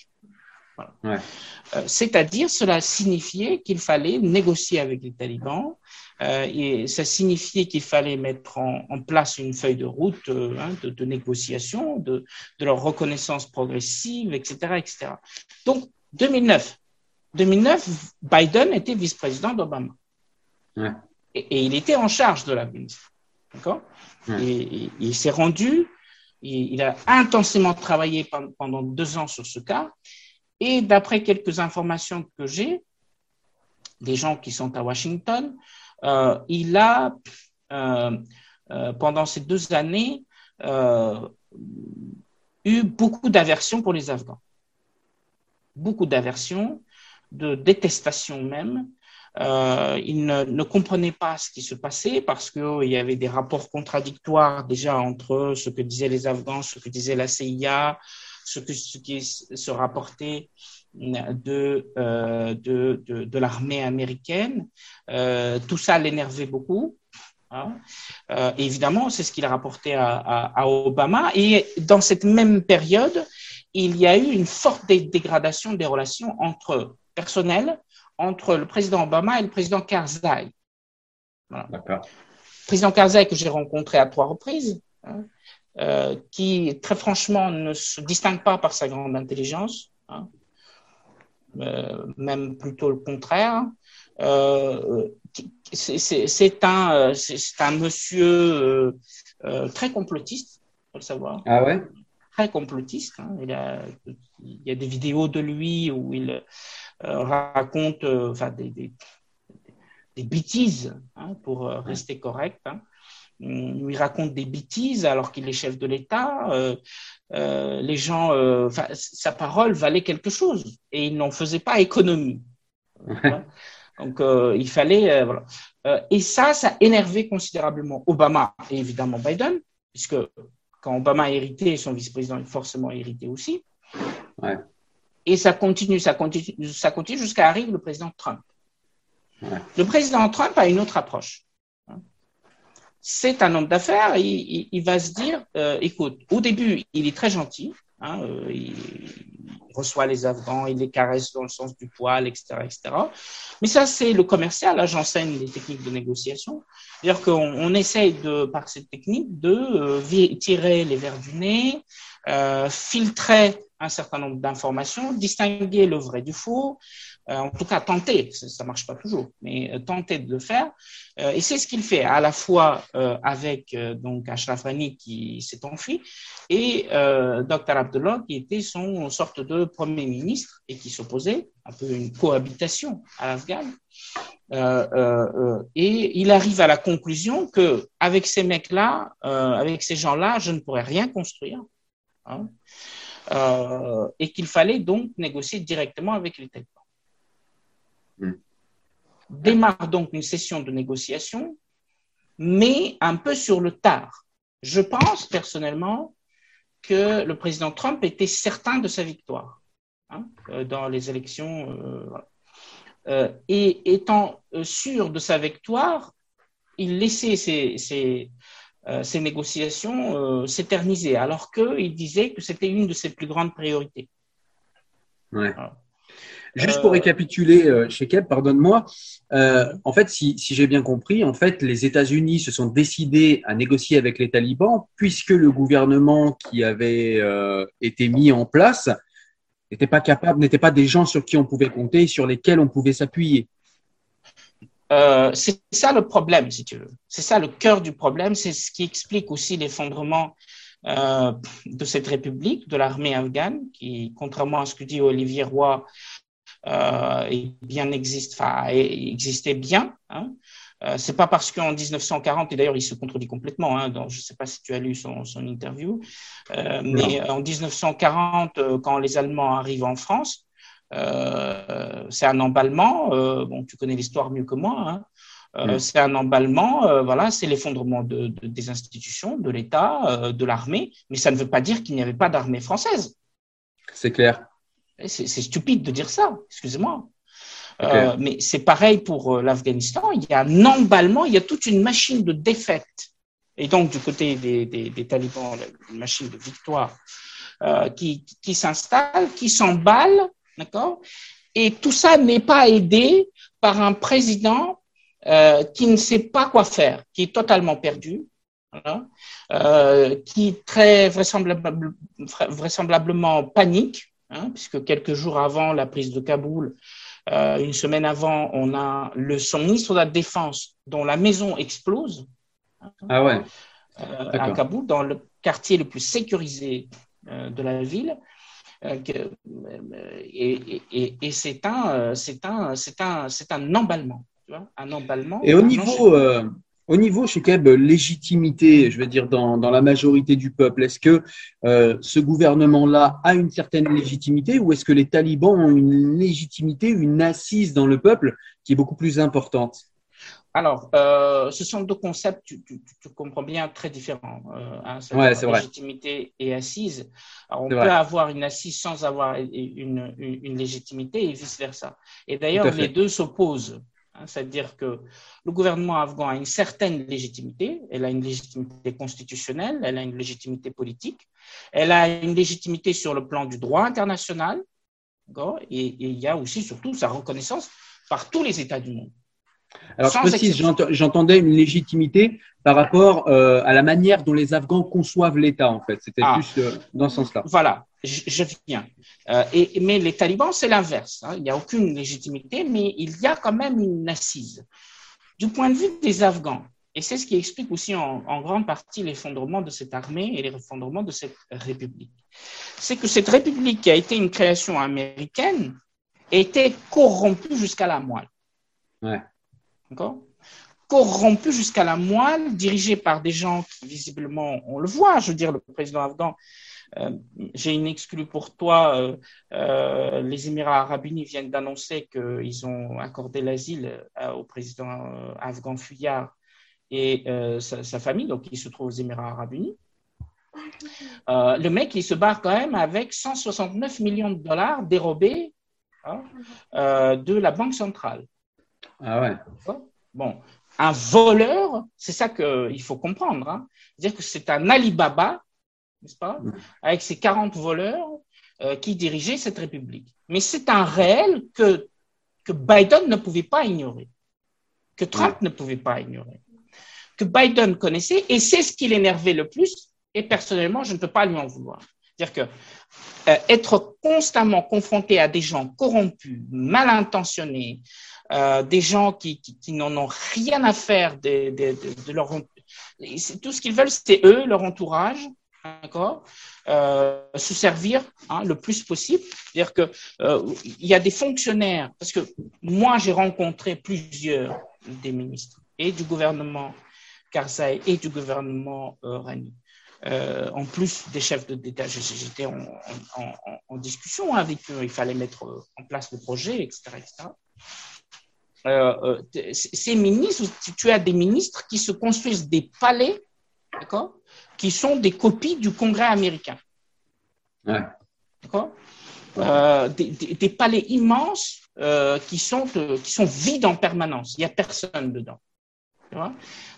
Euh, c'est-à-dire, cela signifiait qu'il fallait négocier avec les talibans, euh, et ça signifiait qu'il fallait mettre en, place une feuille de route euh, hein, de, négociation, de, leur reconnaissance progressive, etc., etc. Donc, 2009, 2009, Biden était vice-président d'Obama. Et, il était en charge de. D'accord? Et, il s'est rendu, il a intensément travaillé pendant deux ans sur ce cas, et d'après quelques informations que j'ai, des gens qui sont à Washington, euh, il a, euh, euh, pendant ces deux années, eu beaucoup d'aversion pour les Afghans. Beaucoup d'aversion, de détestation même. Il ne, ne, comprenait pas ce qui se passait parce qu'il y avait des rapports contradictoires déjà entre ce que disaient les Afghans, ce que disait la CIA, ce, que, ce qui se rapportait de, euh, de, de, de l'armée américaine. Euh, tout ça l'énervait beaucoup. Hein. Euh, évidemment, c'est ce qu'il a rapporté à, à, à, Obama. Et dans cette même période, il y a eu une forte dégradation des relations entre personnelles entre le président Obama et le président Karzai. Voilà. Le président Karzai que j'ai rencontré à trois reprises, hein, euh, qui, très franchement, ne se distingue pas par sa grande intelligence, hein, euh, même plutôt le contraire. Euh, c'est un, un monsieur très complotiste, faut le savoir. Ah ouais? Très complotiste. Hein. Il, a, il, y a des vidéos de lui où il raconte enfin, des, des, des bêtises, hein, pour rester correct. Hein il raconte des bêtises alors qu'il est chef de l'État. Euh, euh, les gens, euh, sa parole valait quelque chose et il n'en faisait pas économie. Donc il fallait, voilà. et ça, ça énervait considérablement Obama et évidemment Biden, puisque quand Obama a hérité, son vice-président est forcément hérité aussi. Ouais. Et ça continue, ça continue, ça continue jusqu'à arriver le président Trump. Le président Trump a une autre approche c'est un homme d'affaires. Il, va se dire, euh, écoute, au début, il est très gentil. Hein, euh, il, reçoit les Afghans, il les caresse dans le sens du poil, etc., etc. Mais ça, c'est le commercial. Là, j'enseigne les techniques de négociation. C'est-à-dire qu'on on essaye de, par cette technique, de euh, tirer les verres du nez, filtrer un certain nombre d'informations, distinguer le vrai du faux, euh, en tout cas tenter, ça ne marche pas toujours, mais euh, tenter de le faire. Euh, et c'est ce qu'il fait à la fois avec donc Ashraf Rani qui s'est enfui et Dr Abdullah qui était son sorte de premier ministre et qui s'opposait, un peu une cohabitation à l'Afghan. et il arrive à la conclusion que avec ces mecs-là, avec ces gens-là, je ne pourrais rien construire. Hein, et qu'il fallait donc négocier directement avec les talibans. Hmm. Démarre donc une session de négociation, mais un peu sur le tard. Je pense personnellement que le président Trump était certain de sa victoire hein, euh, dans les élections. Euh, euh, et étant sûr de sa victoire, il laissait ses, ses, ses négociations s'éterniser, alors qu'il disait que c'était une de ses plus grandes priorités. Ouais. Juste pour récapituler, euh, Shekeb, pardonne-moi. Euh, en fait, si, si j'ai bien compris, en fait, les États-Unis se sont décidés à négocier avec les talibans puisque le gouvernement qui avait euh, été mis en place n'était pas capable, n'était pas des gens sur qui on pouvait compter, sur lesquels on pouvait s'appuyer. Euh, c'est ça le problème, si tu veux. C'est ça le cœur du problème. C'est ce qui explique aussi l'effondrement euh, de cette république, de l'armée afghane, qui, contrairement à ce que dit Olivier Roy, euh, bien existe, enfin, existait bien. Hein. Euh, c'est pas parce qu'en 1940, et d'ailleurs il se contredit complètement, hein, donc je ne sais pas si tu as lu son, son interview, euh, mais en 1940, euh, quand les Allemands arrivent en France, c'est un emballement. bon, tu connais l'histoire mieux que moi. Hein, Mm. C'est un emballement, voilà, c'est l'effondrement de, des institutions, de l'État, de l'armée, mais ça ne veut pas dire qu'il n'y avait pas d'armée française. C'est clair. C'est stupide de dire ça, excusez-moi. Euh, mais c'est pareil pour euh, l'Afghanistan. Il y a un emballement, il y a toute une machine de défaite. Et donc, du côté des, des, des talibans, une machine de victoire euh, qui, qui s'installe, qui s'emballe, d'accord? Et tout ça n'est pas aidé par un président euh, qui ne sait pas quoi faire, qui est totalement perdu, voilà, euh, qui très vraisemblable, vraisemblablement panique, hein, puisque quelques jours avant la prise de Kaboul, euh, une semaine avant, on a le, son ministre de la Défense dont la maison explose. Ah ouais. Euh, à Kaboul, dans le quartier le plus sécurisé de la ville. Et, et, c'est un, c'est un, c'est un, c'est un emballement. Tu vois un emballement. Et au niveau, au niveau, chez Keb, légitimité, je veux dire, dans, dans la majorité du peuple, est-ce que euh, ce gouvernement-là a une certaine légitimité ou est-ce que les talibans ont une légitimité, une assise dans le peuple qui est beaucoup plus importante? Alors, euh, ce sont deux concepts, tu, tu, tu comprends bien, très différents. Euh, hein, ouais, c'est vrai. Légitimité et assise. Alors, on peut avoir une assise sans avoir une, une, une légitimité et vice-versa. Et d'ailleurs, les deux s'opposent. Hein, c'est-à-dire que le gouvernement afghan a une certaine légitimité, elle a une légitimité constitutionnelle, elle a une légitimité politique, elle a une légitimité sur le plan du droit international, et, et il y a aussi surtout sa reconnaissance par tous les États du monde. Alors, je précise, j'entendais une légitimité par rapport euh, à la manière dont les Afghans conçoivent l'État, en fait. C'était ah. plus euh, dans ce sens-là. Voilà, je, viens. Euh, et, mais les talibans, c'est l'inverse. Hein. Il n'y a aucune légitimité, mais il y a quand même une assise. Du point de vue des Afghans, et c'est ce qui explique aussi en, en grande partie l'effondrement de cette armée et l'effondrement de cette république, c'est que cette république qui a été une création américaine était corrompue jusqu'à la moelle. Ouais. Corrompu jusqu'à la moelle, dirigé par des gens qui visiblement, on le voit, je veux dire, le président afghan, euh, j'ai une exclue pour toi, euh, euh, les Émirats arabes unis viennent d'annoncer qu'ils ont accordé l'asile au président afghan Fuyard et sa, sa, famille, donc il se trouve aux Émirats arabes unis. le mec, il se barre quand même avec 169 millions de dollars dérobés hein, de la Banque centrale. Ah ouais. Bon, un voleur, c'est ça qu'il faut comprendre. Hein. C'est-à-dire que c'est un Alibaba, n'est-ce pas, avec ses 40 voleurs euh, qui dirigeaient cette république. Mais c'est un réel que, que Biden ne pouvait pas ignorer, que Trump ne pouvait pas ignorer, que Biden connaissait, et c'est ce qui l'énervait le plus, et personnellement, je ne peux pas lui en vouloir. C'est-à-dire que euh, être constamment confronté à des gens corrompus, mal intentionnés, euh, des gens qui, qui, n'en ont rien à faire de, de, de, de leur tout ce qu'ils veulent, c'est eux, leur entourage, d'accord, euh, se servir hein, le plus possible. C'est-à-dire que euh, il y a des fonctionnaires, parce que moi j'ai rencontré plusieurs des ministres et du gouvernement Karzai et du gouvernement Rani. En plus des chefs d'État, j'étais en, en, discussion avec eux. Il fallait mettre en place le projet, etc. Euh, euh, ces ministres, tu as des ministres qui se construisent des palais, d'accord, qui sont des copies du Congrès américain. Ouais. D'accord? Euh, des, des, des, palais immenses euh, qui, sont, qui sont vides en permanence. Il n'y a personne dedans. Tu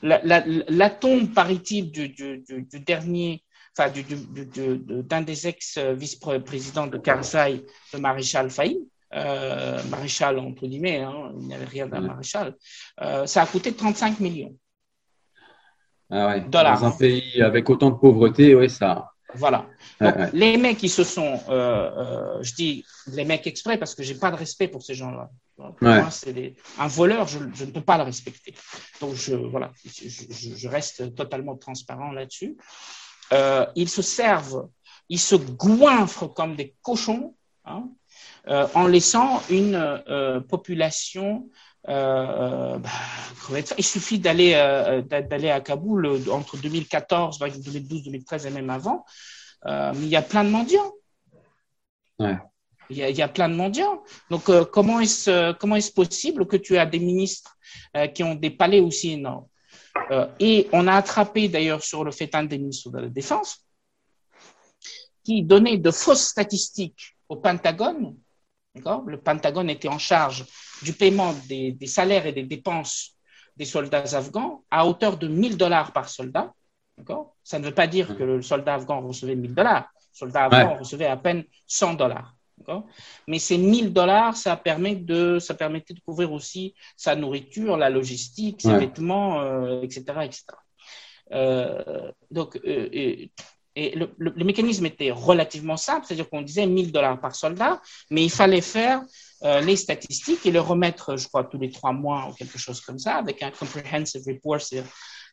la, la, la, tombe, paraît-il, du, du, du, du, dernier, enfin, d'un des ex-vice-présidents de Karzai, le maréchal Faïd, euh, maréchal entre guillemets, hein, il n'y avait rien d'un maréchal, euh, ça a coûté 35 millions. Ah ouais. dollars. Dans un pays avec autant de pauvreté, oui, ça. Voilà. Donc, ouais, ouais. les mecs qui se sont, euh, je dis les mecs exprès parce que j'ai pas de respect pour ces gens-là. C'est des... un voleur, je, je, ne peux pas le respecter. Donc, je, voilà, je, je reste totalement transparent là-dessus. Ils se servent, ils se goinfrent comme des cochons. Hein, euh, en laissant une euh, population euh, bah, il suffit d'aller euh, d'aller à Kaboul entre 2014, 2012, 2013 et même avant. Euh, il y a plein de mendiants. Ouais. Il y, a, il y a plein de mendiants. Donc comment est-ce comment est-ce possible que tu as des ministres qui ont des palais aussi énormes? et on a attrapé d'ailleurs sur le fait un des ministres de la Défense qui donnait de fausses statistiques au Pentagone. Le Pentagone était en charge du paiement des, des salaires et des dépenses des soldats afghans à hauteur de 1000 dollars par soldat. Ça ne veut pas dire que le soldat afghan recevait 1000 dollars. Le soldat afghan recevait à peine 100 dollars. Mais ces 1000 dollars, ça, permet de, ça permettait de couvrir aussi sa nourriture, la logistique, ses vêtements, etc. Euh, etc. Euh, donc, euh, et, le, mécanisme était relativement simple, c'est-à-dire qu'on disait 1000 dollars par soldat, mais il fallait faire euh, les statistiques et le remettre, je crois, tous les trois mois ou quelque chose comme ça, avec un comprehensive report, c'est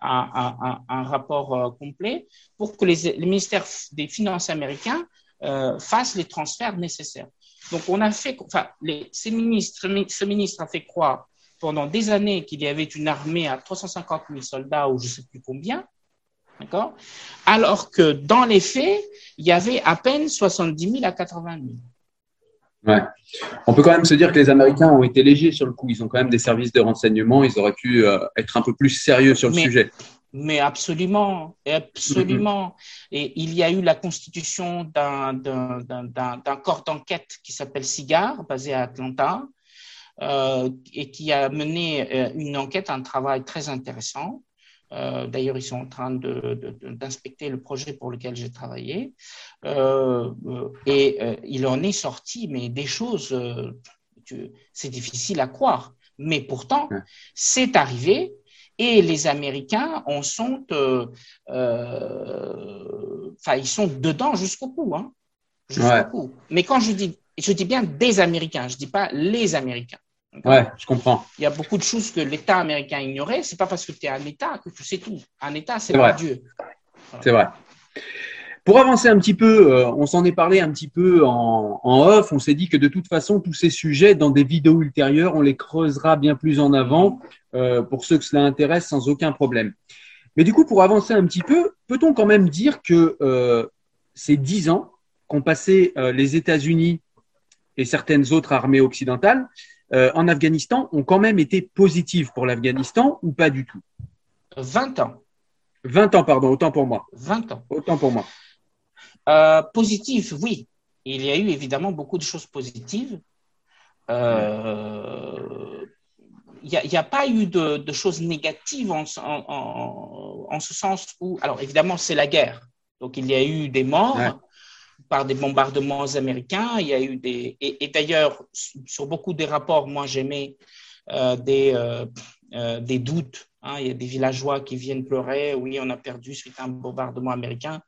un, rapport euh, complet, pour que les, ministères des Finances américains euh, fassent les transferts nécessaires. Donc, on a fait, enfin, ce ministre a fait croire pendant des années qu'il y avait une armée à 350 000 soldats ou je ne sais plus combien, d'accord? Alors que dans les faits, il y avait à peine 70 000 à 80 000. Ouais. On peut quand même se dire que les Américains ont été légers sur le coup. Ils ont quand même des services de renseignement. Ils auraient pu euh, être un peu plus sérieux sur le sujet. Mais absolument, absolument. Et il y a eu la constitution d'un corps d'enquête qui s'appelle SIGAR, basé à Atlanta, euh, et qui a mené euh, une enquête, un travail très intéressant. Euh, d'ailleurs, ils sont en train d'inspecter le projet pour lequel j'ai travaillé. Euh, euh, et il en est sorti, mais des choses, c'est difficile à croire. Mais pourtant, c'est arrivé et les Américains en sont, enfin, ils sont dedans jusqu'au bout, hein, jusqu'au Mais quand je dis, je dis bien des Américains, je dis pas les Américains. Ouais, je comprends. Il y a beaucoup de choses que l'État américain ignorait. C'est pas parce que tu es un État que tu sais tout. Un État, c'est pas Dieu. C'est vrai. Pour avancer un petit peu, euh, on s'en est parlé un petit peu en, off. On s'est dit que de toute façon, tous ces sujets, dans des vidéos ultérieures, on les creusera bien plus en avant euh, pour ceux que cela intéresse sans aucun problème. Mais du coup, pour avancer un petit peu, peut-on quand même dire que euh, ces dix ans qu'ont passé les États-Unis et certaines autres armées occidentales, euh, en Afghanistan ont quand même été positives pour l'Afghanistan ou pas du tout? 20 ans. 20 ans, pardon, autant pour moi. 20 ans. Autant pour moi. Euh, positif, oui. Il y a eu évidemment beaucoup de choses positives. Euh, il n'y a, pas eu de, choses négatives en, en, ce sens où, alors évidemment, c'est la guerre. Donc il y a eu des morts, par des bombardements américains. Il y a eu des et, d'ailleurs sur beaucoup des rapports, moi j'aimais euh, des euh, euh, des doutes. Hein. Il y a des villageois qui viennent pleurer. Oui, on a perdu suite à un bombardement américain.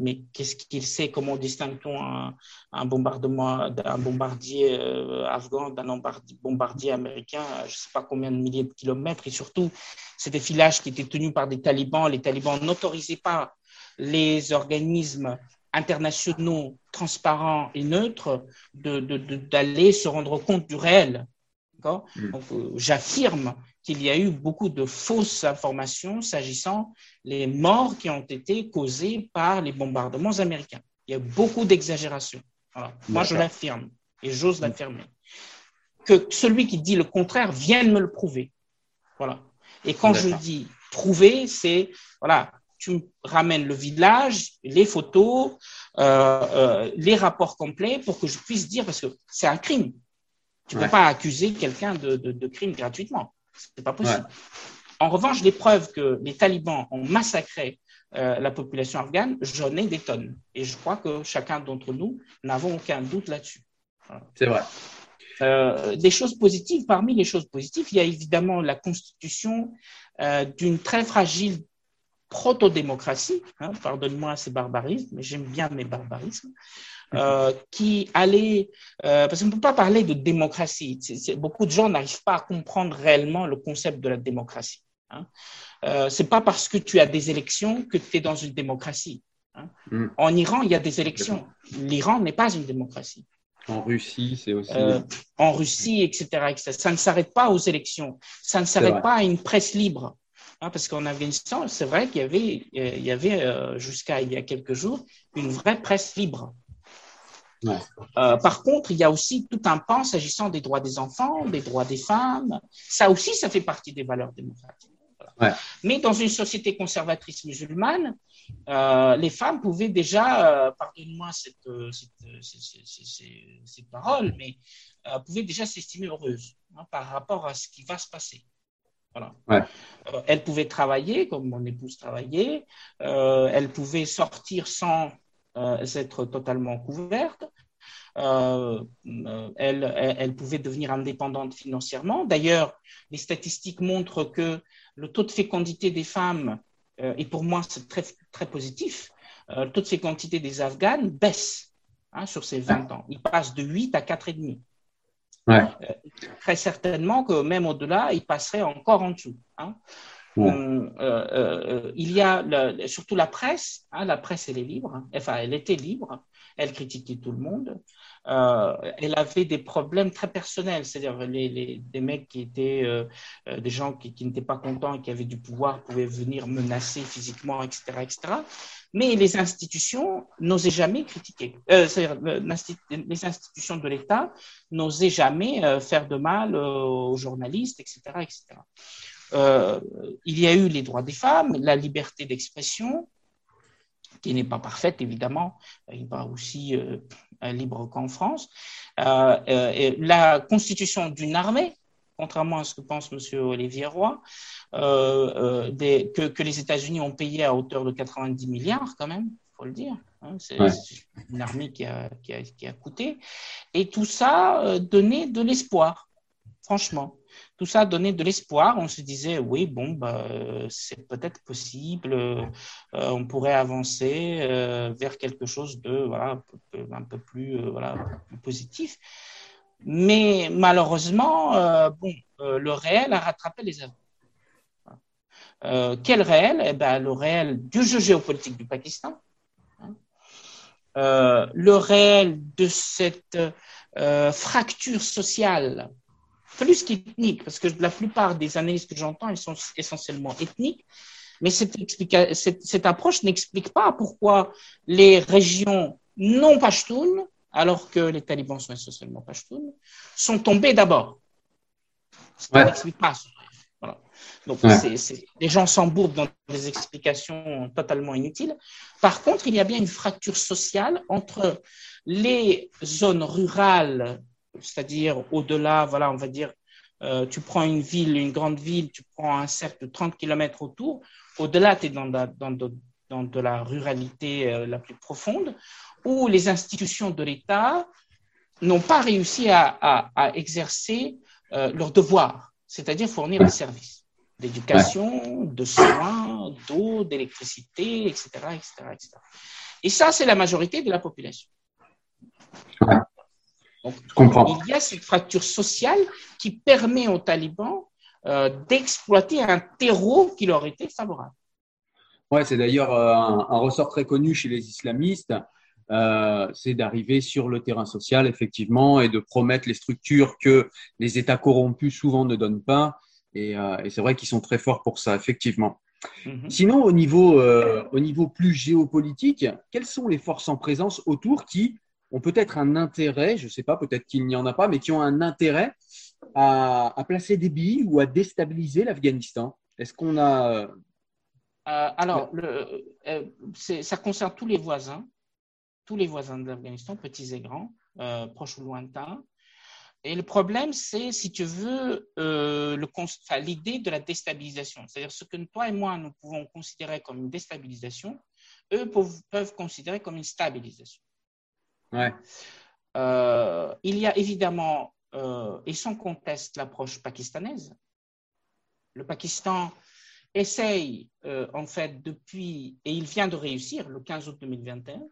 mais qu'est-ce qu'il sait Comment distingue-t-on un, bombardement d'un bombardier afghan d'un bombardier américain Je ne sais pas combien de milliers de kilomètres. Et surtout, c'est des villages qui étaient tenus par des talibans. Les talibans n'autorisaient pas les organismes internationaux transparents et neutres d'aller se rendre compte du réel. Mm. Euh, j'affirme qu'il y a eu beaucoup de fausses informations s'agissant les morts qui ont été causées par les bombardements américains. Il y a beaucoup d'exagération. Moi, je l'affirme et j'ose l'affirmer. Que celui qui dit le contraire vienne me le prouver. Voilà. Et quand je dis prouver, c'est voilà, tu me ramènes le village, les photos, euh, euh, les rapports complets pour que je puisse dire, parce que c'est un crime. Tu ne peux pas accuser quelqu'un de, de, crime gratuitement. C'est pas possible. En revanche, les preuves que les talibans ont massacré euh, la population afghane, j'en ai des tonnes. Et je crois que chacun d'entre nous n'avons aucun doute là-dessus. C'est vrai. des choses positives, parmi les choses positives, il y a évidemment la constitution d'une très fragile proto-démocratie, hein, pardonne-moi ces barbarismes, mais j'aime bien mes barbarismes, euh, qui allait, euh, parce qu'on ne peut pas parler de démocratie, beaucoup de gens n'arrivent pas à comprendre réellement le concept de la démocratie. Hein. Euh, c'est pas parce que tu as des élections que tu es dans une démocratie. Hein. Mm. En Iran, il y a des élections. L'Iran n'est pas une démocratie. En Russie, c'est aussi. Euh, en Russie, etc., etc. Ça ne s'arrête pas aux élections. Ça ne s'arrête pas à une presse libre. Hein, parce qu'en Afghanistan, c'est vrai qu'il y avait, euh, il y avait euh, jusqu'à il y a quelques jours une vraie presse libre. par contre, il y a aussi tout un pan s'agissant des droits des enfants, des droits des femmes. Ça aussi, ça fait partie des valeurs démocratiques. Mais dans une société conservatrice musulmane, euh, les femmes pouvaient déjà, euh, pardonne-moi cette, euh, cette, parole, mais pouvaient déjà s'estimer heureuses hein, par rapport à ce qui va se passer. Voilà. elles pouvaient travailler comme mon épouse travaillait, elles pouvaient sortir sans être totalement couvertes, euh, elle, elle, pouvait devenir indépendante financièrement. D'ailleurs, les statistiques montrent que le taux de fécondité des femmes, euh, et pour moi c'est très, très positif, euh, le taux de fécondité des Afghanes baisse hein, sur ces 20 ans. Il passe de 8 à 4,5. Ouais. très certainement que même au-delà, il passerait encore en dessous. Hein. il y a surtout la presse, hein, la presse elle est libre, enfin elle était libre, elle critiquait tout le monde. Euh, elle avait des problèmes très personnels, c'est-à-dire les, des mecs qui étaient euh, euh, des gens qui, n'étaient pas contents et qui avaient du pouvoir pouvaient venir menacer physiquement, etc., etc. Mais les institutions n'osaient jamais critiquer. c'est-à-dire les institutions de l'État n'osaient jamais faire de mal aux journalistes, etc., etc. il y a eu les droits des femmes, la liberté d'expression, qui n'est pas parfaite, évidemment, il pas aussi libre qu'en France. Euh, euh, la constitution d'une armée, contrairement à ce que pense M. Olivier Roy, des, que, que, les États-Unis ont payé à hauteur de 90 milliards quand même, il faut le dire. Hein, c'est une armée qui a, qui, a, qui a, coûté. Et tout ça donnait de l'espoir, franchement tout ça donnait de l'espoir. On se disait, oui, bon, bah, c'est peut-être possible, euh, on pourrait avancer euh, vers quelque chose de voilà, un peu plus, euh, voilà, positif. Mais malheureusement, le réel a rattrapé les avant. quel réel? Eh ben, Le réel du jeu géopolitique du Pakistan, hein. le réel de cette fracture sociale plus qu'ethnique, parce que la plupart des analyses que j'entends, elles sont essentiellement ethniques. Mais cette, cette, cette approche n'explique pas pourquoi les régions non pashtunes, alors que les talibans sont essentiellement pashtunes, sont tombées d'abord. Ça n'explique pas. Voilà. Donc, les gens s'embourbent dans des explications totalement inutiles. Par contre, il y a bien une fracture sociale entre les zones rurales c'est-à-dire au-delà, voilà, on va dire, euh, tu prends une ville, une grande ville, tu prends un cercle de 30 km autour, au-delà, tu es dans, dans, dans, de la ruralité euh, la plus profonde, où les institutions de l'État n'ont pas réussi à, à, exercer euh, leur devoir, c'est-à-dire fournir un service d'éducation, de soins, d'eau, d'électricité, etc., etc., etc. Et ça, c'est la majorité de la population. Il y a cette fracture sociale qui permet aux talibans euh, d'exploiter un terreau qui leur était favorable. Ouais, c'est d'ailleurs euh, un, ressort très connu chez les islamistes, euh, c'est d'arriver sur le terrain social, effectivement, et de promettre les structures que les États corrompus souvent ne donnent pas. Et, c'est vrai qu'ils sont très forts pour ça, effectivement. Mhm. Sinon, au niveau, au niveau plus géopolitique, quelles sont les forces en présence autour qui, ont peut-être un intérêt, je ne sais pas, peut-être qu'il n'y en a pas, mais qui ont un intérêt à, placer des billes ou à déstabiliser l'Afghanistan Est-ce qu'on a. Euh, euh, alors, le, euh, ça concerne tous les voisins, tous les voisins de l'Afghanistan, petits et grands, proches ou lointains. Et le problème, c'est, si tu veux, l'idée de la déstabilisation. C'est-à-dire ce que toi et moi, nous pouvons considérer comme une déstabilisation, eux peuvent considérer comme une stabilisation. Euh, il y a évidemment, euh, et sans conteste, l'approche pakistanaise. Le Pakistan essaye, euh, en fait, depuis, et il vient de réussir le 15 août 2021,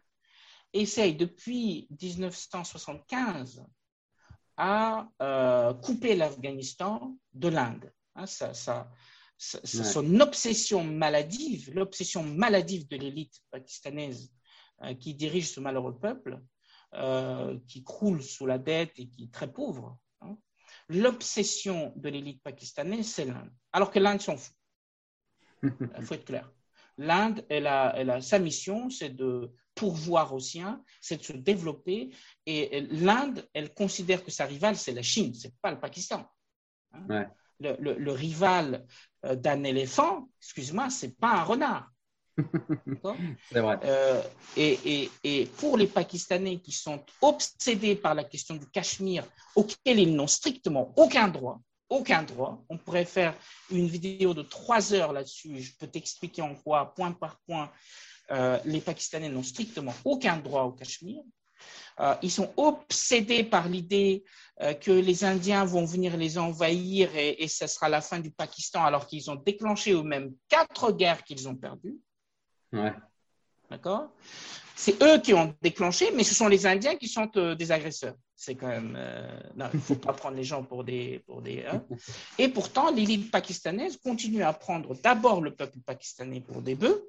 essaye depuis 1975 à couper l'Afghanistan de l'Inde. Hein, ça, ça, Son obsession maladive, l'obsession maladive de l'élite pakistanaise qui dirige ce malheureux peuple, euh, qui croule sous la dette et qui est très pauvre. Hein. L'obsession de l'élite pakistanaise, c'est l'Inde. Alors que l'Inde s'en fout. Il faut être clair. L'Inde, elle a, elle a sa mission, c'est de pourvoir aux siens, c'est de se développer. Et l'Inde, elle considère que sa rivale, c'est la Chine, c'est pas le Pakistan. Hein. Le, rival euh, d'un éléphant, excuse-moi, c'est pas un renard. c'est vrai. Euh, et, et, pour les Pakistanais qui sont obsédés par la question du Cachemire, auquel ils n'ont strictement aucun droit, aucun droit. On pourrait faire une vidéo de trois heures là-dessus. Je peux t'expliquer en quoi, point par point, euh, les Pakistanais n'ont strictement aucun droit au Cachemire. Euh, ils sont obsédés par l'idée euh, que les Indiens vont venir les envahir et, et ce sera la fin du Pakistan, alors qu'ils ont déclenché eux-mêmes quatre guerres qu'ils ont perdues. Ouais. D'accord C'est eux qui ont déclenché, mais ce sont les Indiens qui sont des agresseurs. C'est quand même. non, il ne faut pas prendre les gens pour des. Pour des hein. Et pourtant, l'élite pakistanaise continue à prendre d'abord le peuple pakistanais pour des bœufs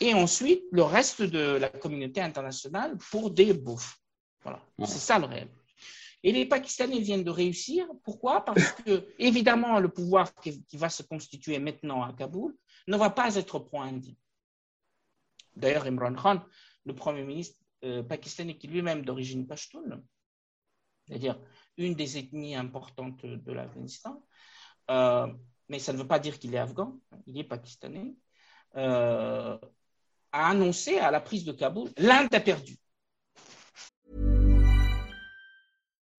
et ensuite le reste de la communauté internationale pour des bouffes. Voilà, c'est ça le réel. Et les Pakistanais viennent de réussir. Pourquoi? Parce que, évidemment, le pouvoir qui, va se constituer maintenant à Kaboul ne va pas être pro-indien. D'ailleurs, Imran Khan, le Premier ministre euh, pakistanais, qui lui-même d'origine pashtoun, c'est-à-dire une des ethnies importantes de l'Afghanistan, euh, mais ça ne veut pas dire qu'il est afghan, il est pakistanais, euh, a annoncé à la prise de Kaboul, l'Inde a perdu.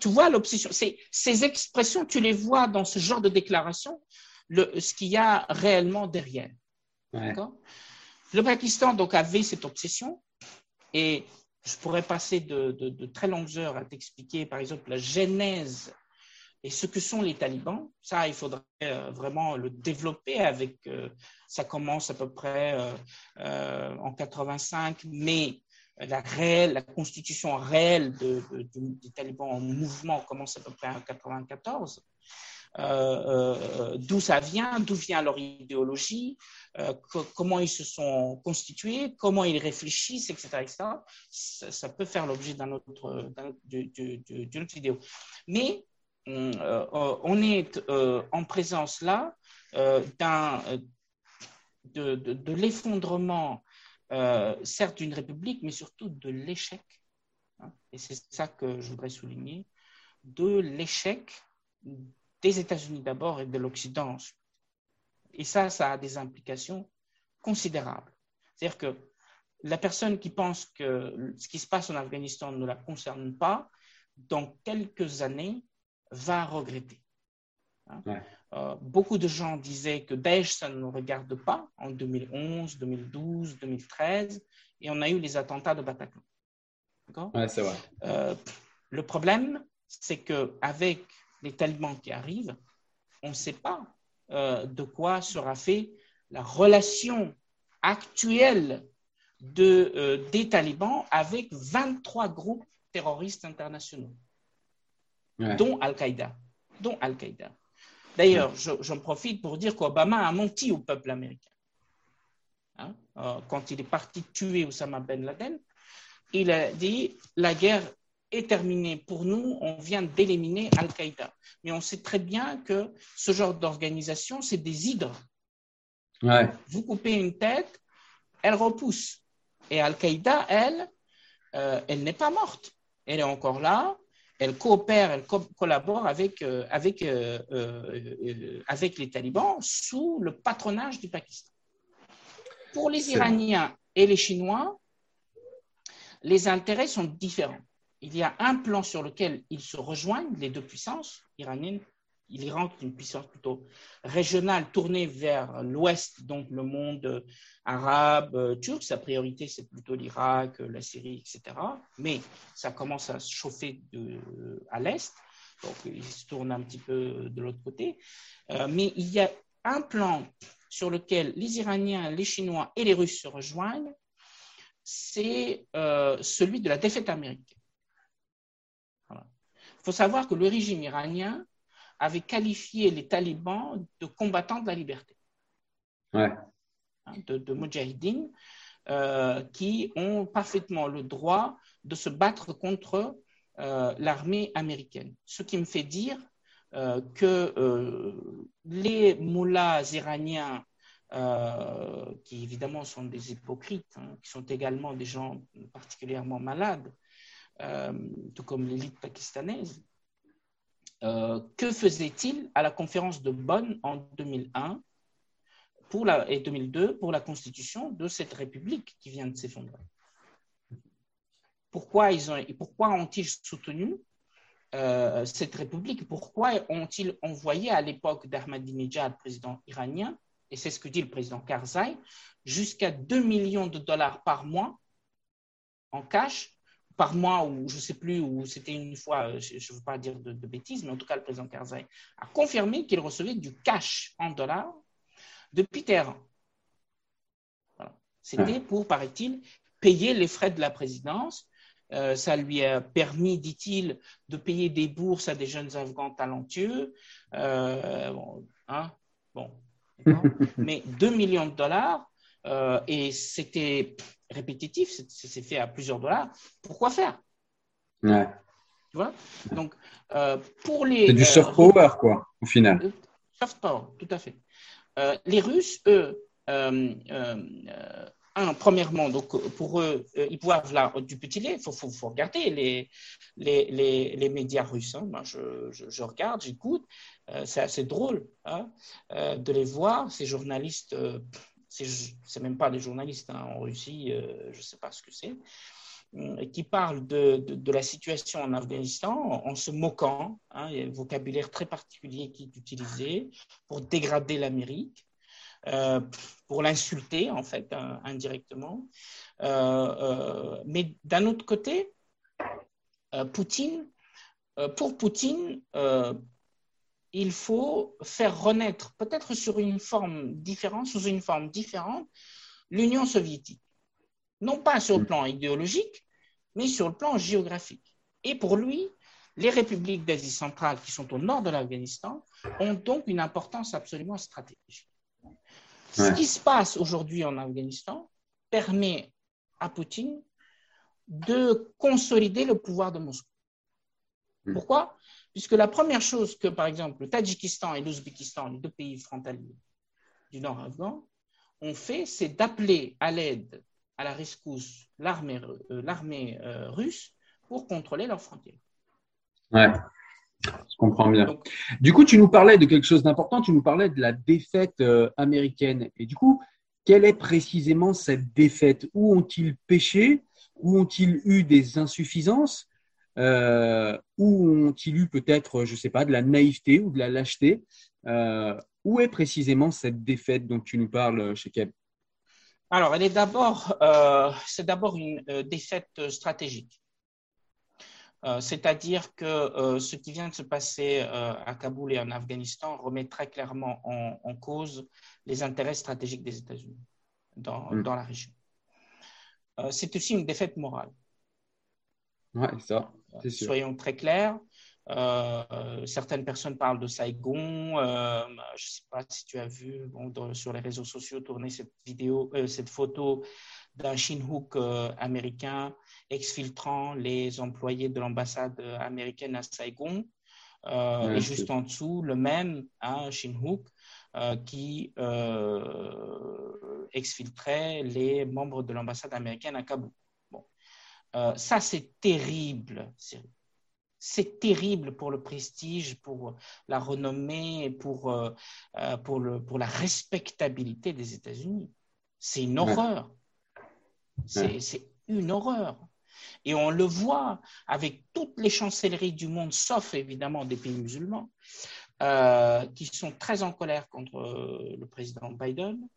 tu vois l'obsession. Ces expressions, tu les vois dans ce genre de déclaration, le, ce qu'il y a réellement derrière. Le Pakistan donc avait cette obsession et je pourrais passer de, très longues heures à t'expliquer, par exemple, la genèse et ce que sont les talibans. Ça, il faudrait euh, vraiment le développer avec. Euh, ça commence à peu près euh, en 85, mais la, réelle, la constitution réelle de, des talibans en mouvement commence à peu près en 1994. Euh, euh, d'où ça vient, d'où vient leur idéologie, euh, comment ils se sont constitués, comment ils réfléchissent, etc. Ça, peut faire l'objet d'un autre, d'une autre vidéo. Mais on est en présence là d'un, de, de l'effondrement euh, certes d'une république, mais surtout de l'échec, hein, et c'est ça que je voudrais souligner, de l'échec des États-Unis d'abord et de l'Occident ensuite. Et ça, ça a des implications considérables. C'est-à-dire que la personne qui pense que ce qui se passe en Afghanistan ne la concerne pas, dans quelques années, va regretter. Hein. Euh, beaucoup de gens disaient que Daesh, ça ne nous regarde pas en 2011, 2012, 2013, et on a eu les attentats de Bataclan. Ouais, c'est vrai. Euh, le problème, c'est qu'avec les talibans qui arrivent, on ne sait pas euh, de quoi sera fait la relation actuelle de, des talibans avec 23 groupes terroristes internationaux, dont Al-Qaïda. Dont Al-Qaïda. D'ailleurs, j'en profite pour dire qu'Obama a menti au peuple américain. Hein, euh, quand il est parti tuer Osama Ben Laden, il a dit la guerre est terminée pour nous, on vient d'éliminer Al-Qaïda. Mais on sait très bien que ce genre d'organisation, c'est des hydres. Vous coupez une tête, elle repousse. Et Al-Qaïda, elle, euh, elle n'est pas morte. Elle est encore là, elle coopère, elle collabore avec, avec, avec les talibans sous le patronage du Pakistan. Pour les Iraniens et les Chinois, les intérêts sont différents. Il y a un plan sur lequel ils se rejoignent, les deux puissances, iraniennes l'Iran est une puissance plutôt régionale tournée vers l'ouest, donc le monde arabe, euh, turc. Sa priorité, c'est plutôt l'Irak, la Syrie, etc. Mais ça commence à se chauffer à l'est, donc il se tourne un petit peu de l'autre côté. Euh, mais il y a un plan sur lequel les Iraniens, les Chinois et les Russes se rejoignent, c'est euh, celui de la défaite américaine. Il faut savoir que le régime iranien avait qualifié les talibans de combattants de la liberté. Ouais. Hein, de, de euh, qui ont parfaitement le droit de se battre contre euh, l'armée américaine. Ce qui me fait dire euh, que les moullas iraniens, qui évidemment sont des hypocrites, hein, qui sont également des gens particulièrement malades, tout comme l'élite pakistanaise, euh, que faisait-il à la conférence de Bonn en 2001 pour la, et 2002 pour la constitution de cette république qui vient de s'effondrer? Pourquoi ont-ils soutenu euh, cette république? Pourquoi ont-ils envoyé à l'époque d'Ahmadinejad, président iranien, et c'est ce que dit le président Karzai, jusqu'à 2 millions de dollars par mois en cash par mois, ou je ne sais plus, ou c'était une fois, euh, je ne veux pas dire de, bêtises, mais en tout cas, le président Karzai a confirmé qu'il recevait du cash en dollars depuis Téhéran. C'était pour, paraît-il, payer les frais de la présidence. Euh, ça lui a permis, dit-il, de payer des bourses à des jeunes Afghans talentueux. Euh, bon, hein, bon mais 2 millions de dollars, et c'était répétitif, c'est fait à plusieurs dollars, pourquoi faire? Ouais. Tu vois? Donc, euh, pour les. C'est du soft euh, power, quoi, au final. Euh, soft power, tout à fait. les Russes, eux, un, premièrement, donc pour eux, ils boivent là du petit lait. Il faut, faut, faut, regarder les, les, les, les médias russes. Hein. Moi, je, je, je regarde, j'écoute. c'est assez drôle hein, de les voir, ces journalistes c'est même pas des journalistes hein, en Russie, euh, je ne sais pas ce que c'est, euh, qui parlent de, de, la situation en Afghanistan en, se moquant. Hein, il y a un vocabulaire très particulier qui est utilisé pour dégrader l'Amérique. Euh, pour l'insulter en fait indirectement. mais d'un autre côté, Poutine, pour Poutine, il faut faire renaître, peut-être sur une forme différente, sous une forme différente, l'Union soviétique. Non pas sur le plan idéologique, mais sur le plan géographique. Et pour lui, les républiques d'Asie centrale qui sont au nord de l'Afghanistan ont donc une importance absolument stratégique. Ce qui se passe aujourd'hui en Afghanistan permet à Poutine de consolider le pouvoir de Moscou. Hmm. Pourquoi? Puisque la première chose que, par exemple, le Tadjikistan et l'Ouzbékistan, les deux pays frontaliers du nord afghan, ont fait, c'est d'appeler à l'aide, à la rescousse, l'armée euh, euh, russe pour contrôler leurs frontières. Ouais, je comprends bien. du coup, tu nous parlais de quelque chose d'important, tu nous parlais de la défaite euh, américaine. Et du coup, quelle est précisément cette défaite? Où ont-ils péché? Où ont-ils eu des insuffisances? Euh, où ont-ils eu peut-être, je ne sais pas, de la naïveté ou de la lâcheté? Euh, Où est précisément cette défaite dont tu nous parles, chez Keb? Alors, elle est d'abord, euh, c'est d'abord une défaite stratégique. C'est-à-dire que ce qui vient de se passer à Kaboul et en Afghanistan remet très clairement en, cause les intérêts stratégiques des États-Unis dans, mm. dans, la région. c'est aussi une défaite morale. Ouais, ça. Soyons très clairs. Euh, certaines personnes parlent de Saigon. Euh, je ne sais pas si tu as vu sur les réseaux sociaux tourner cette vidéo, euh, cette photo d'un Shinhook américain exfiltrant les employés de l'ambassade américaine à Saigon. et juste en dessous, le même, hein, Shinhook, qui exfiltrait les membres de l'ambassade américaine à Kaboul. Euh, ça, c'est terrible, c'est terrible pour le prestige, pour la renommée, pour, euh, euh, pour, le, pour la respectabilité des États-Unis. C'est une horreur. C'est une horreur. Et on le voit avec toutes les chancelleries du monde, sauf évidemment des pays musulmans, euh, qui sont très en colère contre le président Biden,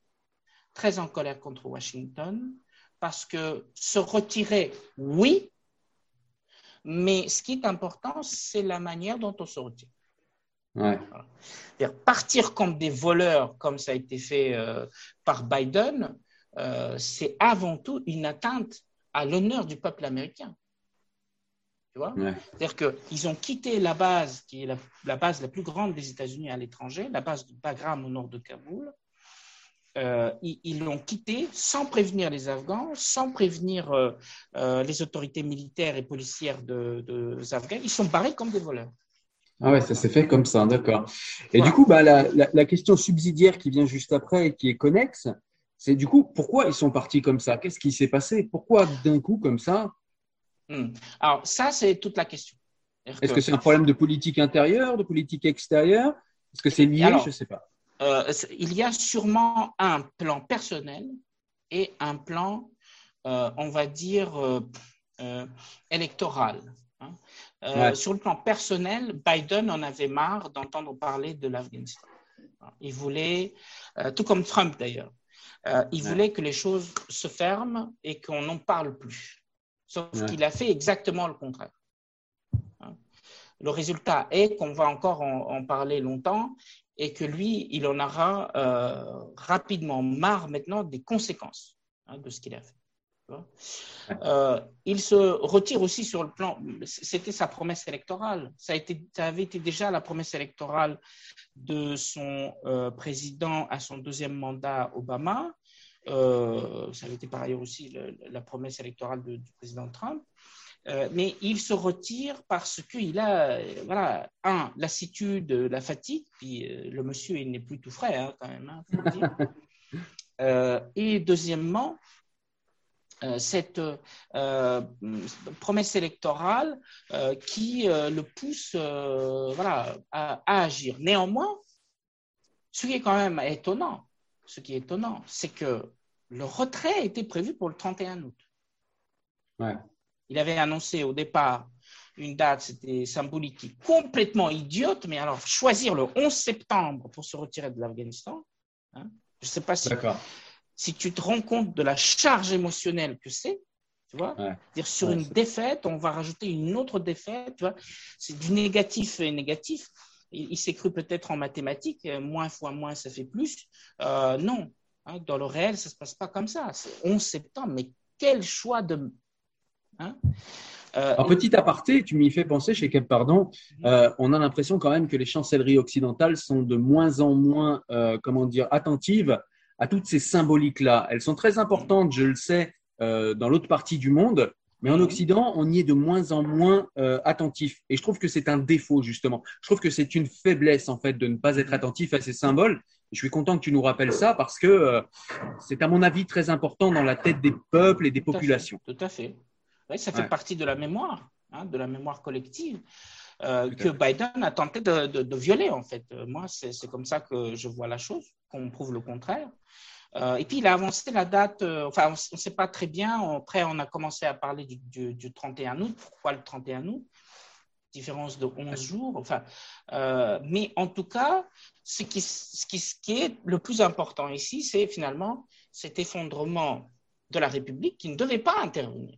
très en colère contre Washington, parce que se retirer, oui, mais ce qui est important, c'est la manière dont on se retire. Partir comme des voleurs, comme ça a été fait euh, par Biden, euh, c'est avant tout une atteinte à l'honneur du peuple américain. Tu vois? C'est-à-dire qu'ils ont quitté la base, qui est la, la, base la plus grande des États-Unis à l'étranger, la base de Bagram au nord de Kaboul, euh, ils l'ont quitté sans prévenir les Afghans, sans prévenir euh, euh, les autorités militaires et policières de, de Afghans. Ils sont barrés comme des voleurs. Ah ouais, ça s'est fait comme ça, d'accord. Et du coup, bah, la, la, question subsidiaire qui vient juste après et qui est connexe, c'est du coup, pourquoi ils sont partis comme ça? Qu'est-ce qui s'est passé? Pourquoi d'un coup comme ça? Hmm. Alors ça, c'est toute la question. Est-ce que, c'est un problème de politique intérieure, de politique extérieure? Est-ce que c'est lié? Je ne sais pas. Euh, il y a sûrement un plan personnel et un plan, euh, on va dire, euh, électoral. Hein. Sur le plan personnel, Biden en avait marre d'entendre parler de l'Afghanistan. Il voulait, tout comme Trump d'ailleurs, il voulait que les choses se ferment et qu'on n'en parle plus. Sauf qu'il a fait exactement le contraire. Hein. Le résultat est qu'on va encore en, parler longtemps et que lui, il en aura euh, rapidement marre maintenant des conséquences hein, de ce qu'il a fait. Euh, il se retire aussi sur le plan, c'était sa promesse électorale, ça, avait été déjà la promesse électorale de son euh, président à son deuxième mandat, Obama, ça avait été par ailleurs aussi la promesse électorale du président Trump. Euh, mais il se retire parce qu'il a, euh, voilà, un, lassitude, la fatigue, puis euh, le monsieur, il n'est plus tout frais, hein, quand même, hein, et deuxièmement, cette promesse électorale qui le pousse voilà, à, agir. Néanmoins, ce qui est quand même étonnant, ce qui est étonnant, c'est que le retrait était prévu pour le 31 août. Ouais. Il avait annoncé au départ une date, c'était symbolique, complètement idiote, mais alors choisir le 11 septembre pour se retirer de l'Afghanistan, hein, je ne sais pas si, si tu te rends compte de la charge émotionnelle que c'est, tu vois, dire sur une défaite, on va rajouter une autre défaite, tu vois, c'est du négatif et négatif. Il, s'est cru peut-être en mathématiques, euh, moins fois moins, ça fait plus. Euh, non, hein, dans le réel, ça ne se passe pas comme ça. C'est 11 septembre, mais quel choix de Hein euh, en petit aparté, tu m'y fais penser, chez Kep, pardon, euh, on a l'impression quand même que les chancelleries occidentales sont de moins en moins, euh, comment dire, attentives à toutes ces symboliques-là. Elles sont très importantes, je le sais, dans l'autre partie du monde, mais en mhm. Occident, on y est de moins en moins attentif. Et je trouve que c'est un défaut, justement. Je trouve que c'est une faiblesse, en fait, de ne pas être attentif à ces symboles. je suis content que tu nous rappelles ça parce que c'est, à mon avis, très important dans la tête des peuples et des populations. tout à fait ça fait partie de la mémoire, hein, de la mémoire collective. Euh, que Biden a tenté de, violer, en fait. Euh, moi, c'est comme ça que je vois la chose, qu'on prouve le contraire. Euh, et puis, il a avancé la date, enfin, on ne sait pas très bien. Après, on a commencé à parler du, 31 août. Pourquoi le 31 août? Différence de 11 jours. Enfin, mais en tout cas, ce qui, ce, qui, ce qui est le plus important ici, c'est finalement cet effondrement de la République qui ne devait pas intervenir.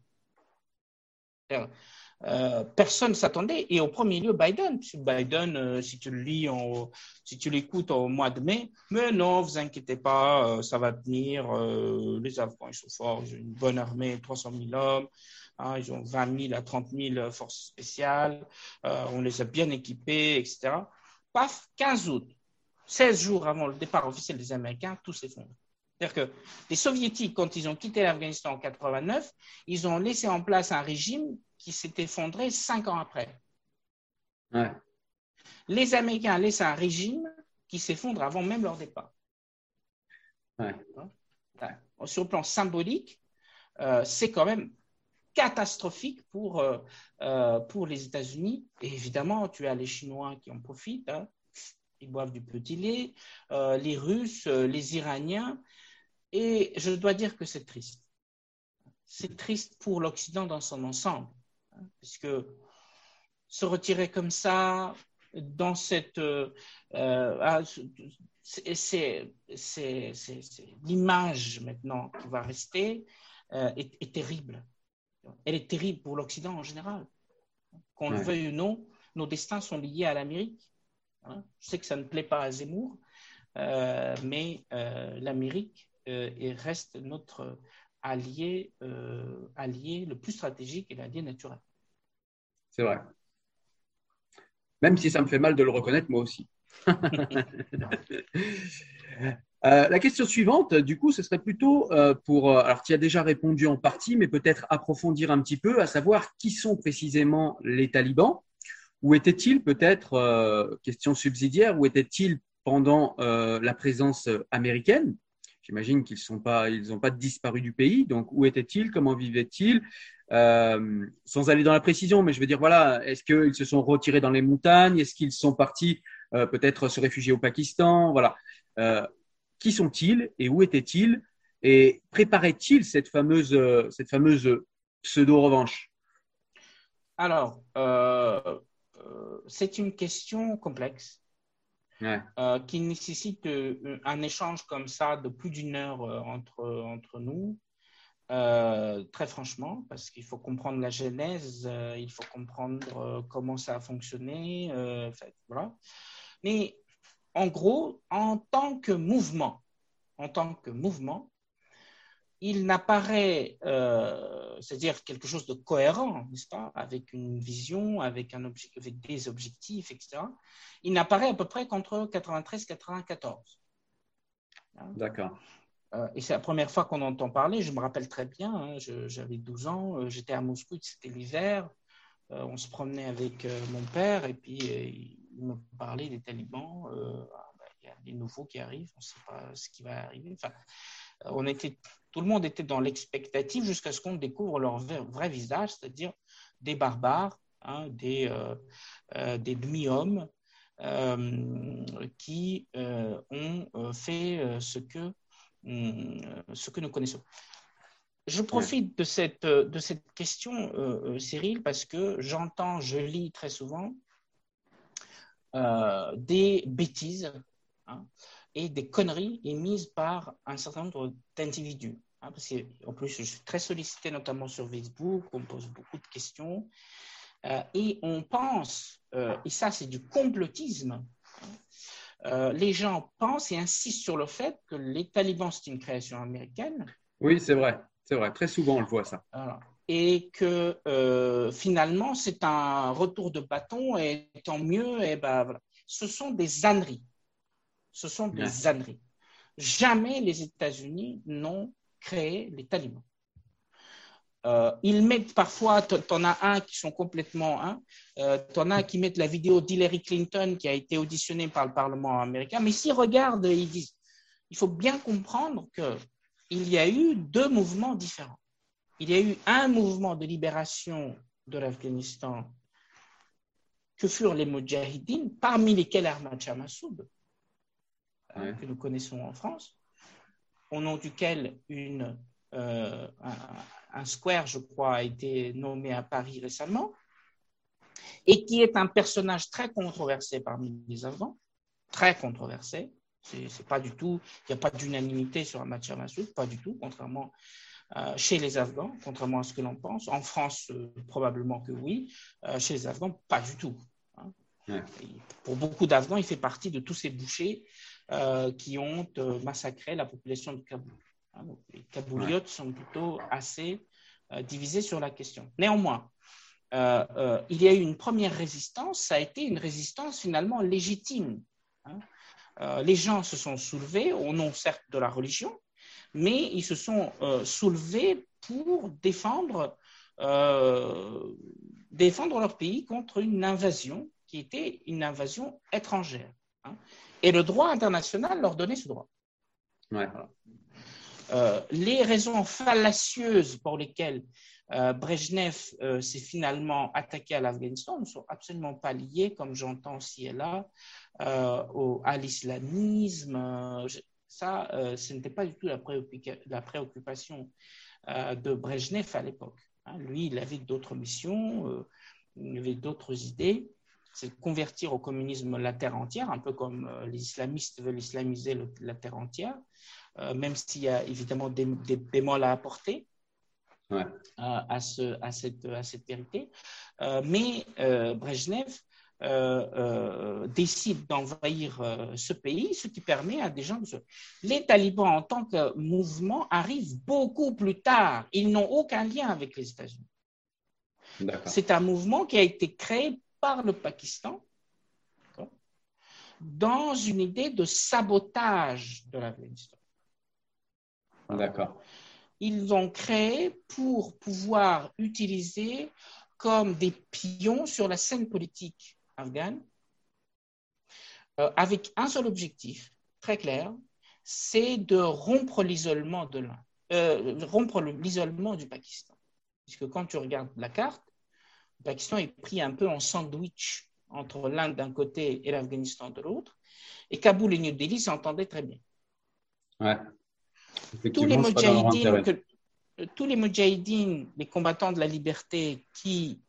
Euh, personne ne s'attendait. Et au premier lieu, Biden. Biden, euh, si tu le lis, si tu l'écoutes au mois de mai, mais non, vous inquiétez pas, euh, ça va tenir. les Afghans, ils sont forts, ils ont une bonne armée, 300 000 hommes. Hein, ils ont 20 000 à 30 000 forces spéciales. on les a bien équipés, etc. Paf, 15 août, 16 jours avant le départ officiel des Américains, tout s'effondre. C'est-à-dire que les Soviétiques, quand ils ont quitté l'Afghanistan en 89, ils ont laissé en place un régime qui s'est effondré cinq ans après. Les Américains laissent un régime qui s'effondre avant même leur départ. Sur le plan symbolique, euh, c'est quand même catastrophique pour, euh, euh, pour les États-Unis. Et évidemment, tu as les Chinois qui en profitent. Hein. Ils boivent du petit lait, euh, les Russes, les Iraniens. Et je dois dire que c'est triste. C'est triste pour l'Occident dans son ensemble. Hein, puisque se retirer comme ça, dans cette. Ah, c'est l'image maintenant qui va rester est, terrible elle est terrible pour l'Occident en général. Qu'on le veuille ou non, nos destins sont liés à l'Amérique. Hein. Je sais que ça ne plaît pas à Zemmour, euh, mais euh, l'Amérique euh, reste notre allié, allié le plus stratégique et l'allié naturel. C'est vrai. Même si ça me fait mal de le reconnaître, moi aussi. Euh, la question suivante, du coup, ce serait plutôt euh, pour, euh, alors tu as déjà répondu en partie, mais peut-être approfondir un petit peu, à savoir qui sont précisément les talibans. Où étaient-ils peut-être, question subsidiaire, où étaient-ils pendant la présence américaine? J'imagine qu'ils n'ont pas, pas disparu du pays. Donc, où étaient-ils? Comment vivaient-ils? Sans aller dans la précision, mais je veux dire, voilà, est-ce qu'ils se sont retirés dans les montagnes? Est-ce qu'ils sont partis peut-être se réfugier au Pakistan? Voilà. Qui sont-ils et où étaient-ils? Et préparaient-ils cette fameuse, cette fameuse pseudo-revanche? Alors, euh, euh, c'est une question complexe euh, qui nécessite un échange comme ça de plus d'une heure entre, entre nous. très franchement, parce qu'il faut comprendre la genèse, il faut comprendre comment ça a fonctionné. voilà. Mais en gros, en tant que mouvement, en tant que mouvement, il n'apparaît, euh, c'est-à-dire quelque chose de cohérent, n'est-ce pas, avec une vision, avec, un avec des objectifs, etc. Il n'apparaît à peu près qu'entre 93 et 94. D'accord. Euh, et c'est la première fois qu'on entend parler. Je me rappelle très bien. Hein, j'avais 12 ans. Euh, j'étais à Moscou. C'était l'hiver. on se promenait avec mon père et puis il me parlait des talibans il y a des nouveaux qui arrivent, on ne sait pas ce qui va arriver. Enfin, on était, tout le monde était dans l'expectative jusqu'à ce qu'on découvre leur vrai, visage, c'est-à-dire des barbares, hein, des, euh, euh, des demi-hommes qui ont fait ce que, ce que nous connaissons. Je profite de cette, de cette question, Cyril, parce que j'entends, je lis très souvent des bêtises Hein, et des conneries émises par un certain nombre d'individus. Hein, en plus, je suis très sollicité, notamment sur Facebook, on me pose beaucoup de questions. Euh, et on pense, euh, et ça c'est du complotisme, euh, les gens pensent et insistent sur le fait que les talibans, c'est une création américaine. Oui, c'est vrai, c'est vrai, très souvent on le voit ça. Et que finalement, c'est un retour de bâton, et tant mieux, et ben, voilà. ce sont des âneries ce sont des âneries. Jamais les États-Unis n'ont créé les talibans. Euh, ils mettent parfois, tu en as un qui sont complètement, hein, euh, tu en as qui mettent la vidéo d'Hillary Clinton qui a été auditionnée par le Parlement américain, mais s'ils regardent, ils disent, il faut bien comprendre qu'il y a eu deux mouvements différents. Il y a eu un mouvement de libération de l'Afghanistan que furent les Mujahideen, parmi lesquels Ahmad Shah Massoud, Hein, que nous connaissons en France, au nom duquel une, euh, un, square, je crois, a été nommé à Paris récemment, et qui est un personnage très controversé parmi les Afghans, très controversé. C'est pas du tout, il n'y a pas d'unanimité sur Shah Massoud, pas du tout, contrairement euh, chez les Afghans, contrairement à ce que l'on pense. En France, euh, probablement que oui. chez les Afghans, pas du tout. Hein. Pour beaucoup d'Afghans, il fait partie de tous ces bouchers qui ont euh, massacré la population de Kaboul. Hein, les Kabouliotes sont plutôt assez euh, divisés sur la question. Néanmoins, il y a eu une première résistance, ça a été une résistance finalement légitime. Hein. les gens se sont soulevés au nom certes de la religion, mais ils se sont soulevés pour défendre, défendre leur pays contre une invasion qui était une invasion étrangère. Hein. Et le droit international leur donnait ce droit. Euh, les raisons fallacieuses pour lesquelles euh, Brezhnev s'est finalement attaqué à l'Afghanistan, ne sont absolument pas liés, comme j'entends ci et là, au, à l'islamisme. Ça, ce n'était pas du tout la, la préoccupation de Brezhnev à l'époque. Hein. Lui, il avait d'autres missions, il avait d'autres idées c'est convertir au communisme la terre entière, un peu comme euh, les islamistes veulent islamiser la terre entière, euh, même s'il y a évidemment des, bémols à apporter euh, à, ce, à, cette, à cette vérité. mais Brezhnev décide d'envahir ce pays, ce qui permet à des gens de se... Les talibans en tant que mouvement arrivent beaucoup plus tard. Ils n'ont aucun lien avec les États-Unis. C'est un mouvement qui a été créé par le Pakistan dans une idée de sabotage de l'Afghanistan. D'accord. Ils ont créé pour pouvoir utiliser comme des pions sur la scène politique afghane euh, avec un seul objectif très clair, c'est de rompre l'isolement de l'Inde, euh, rompre l'isolement du Pakistan. Puisque quand tu regardes la carte, le Pakistan est pris un peu en sandwich entre l'Inde d'un côté et l'Afghanistan de l'autre. Et Kaboul et New Delhi s'entendaient très bien. Tous les, tous les mujahideen, les combattants de la liberté qui,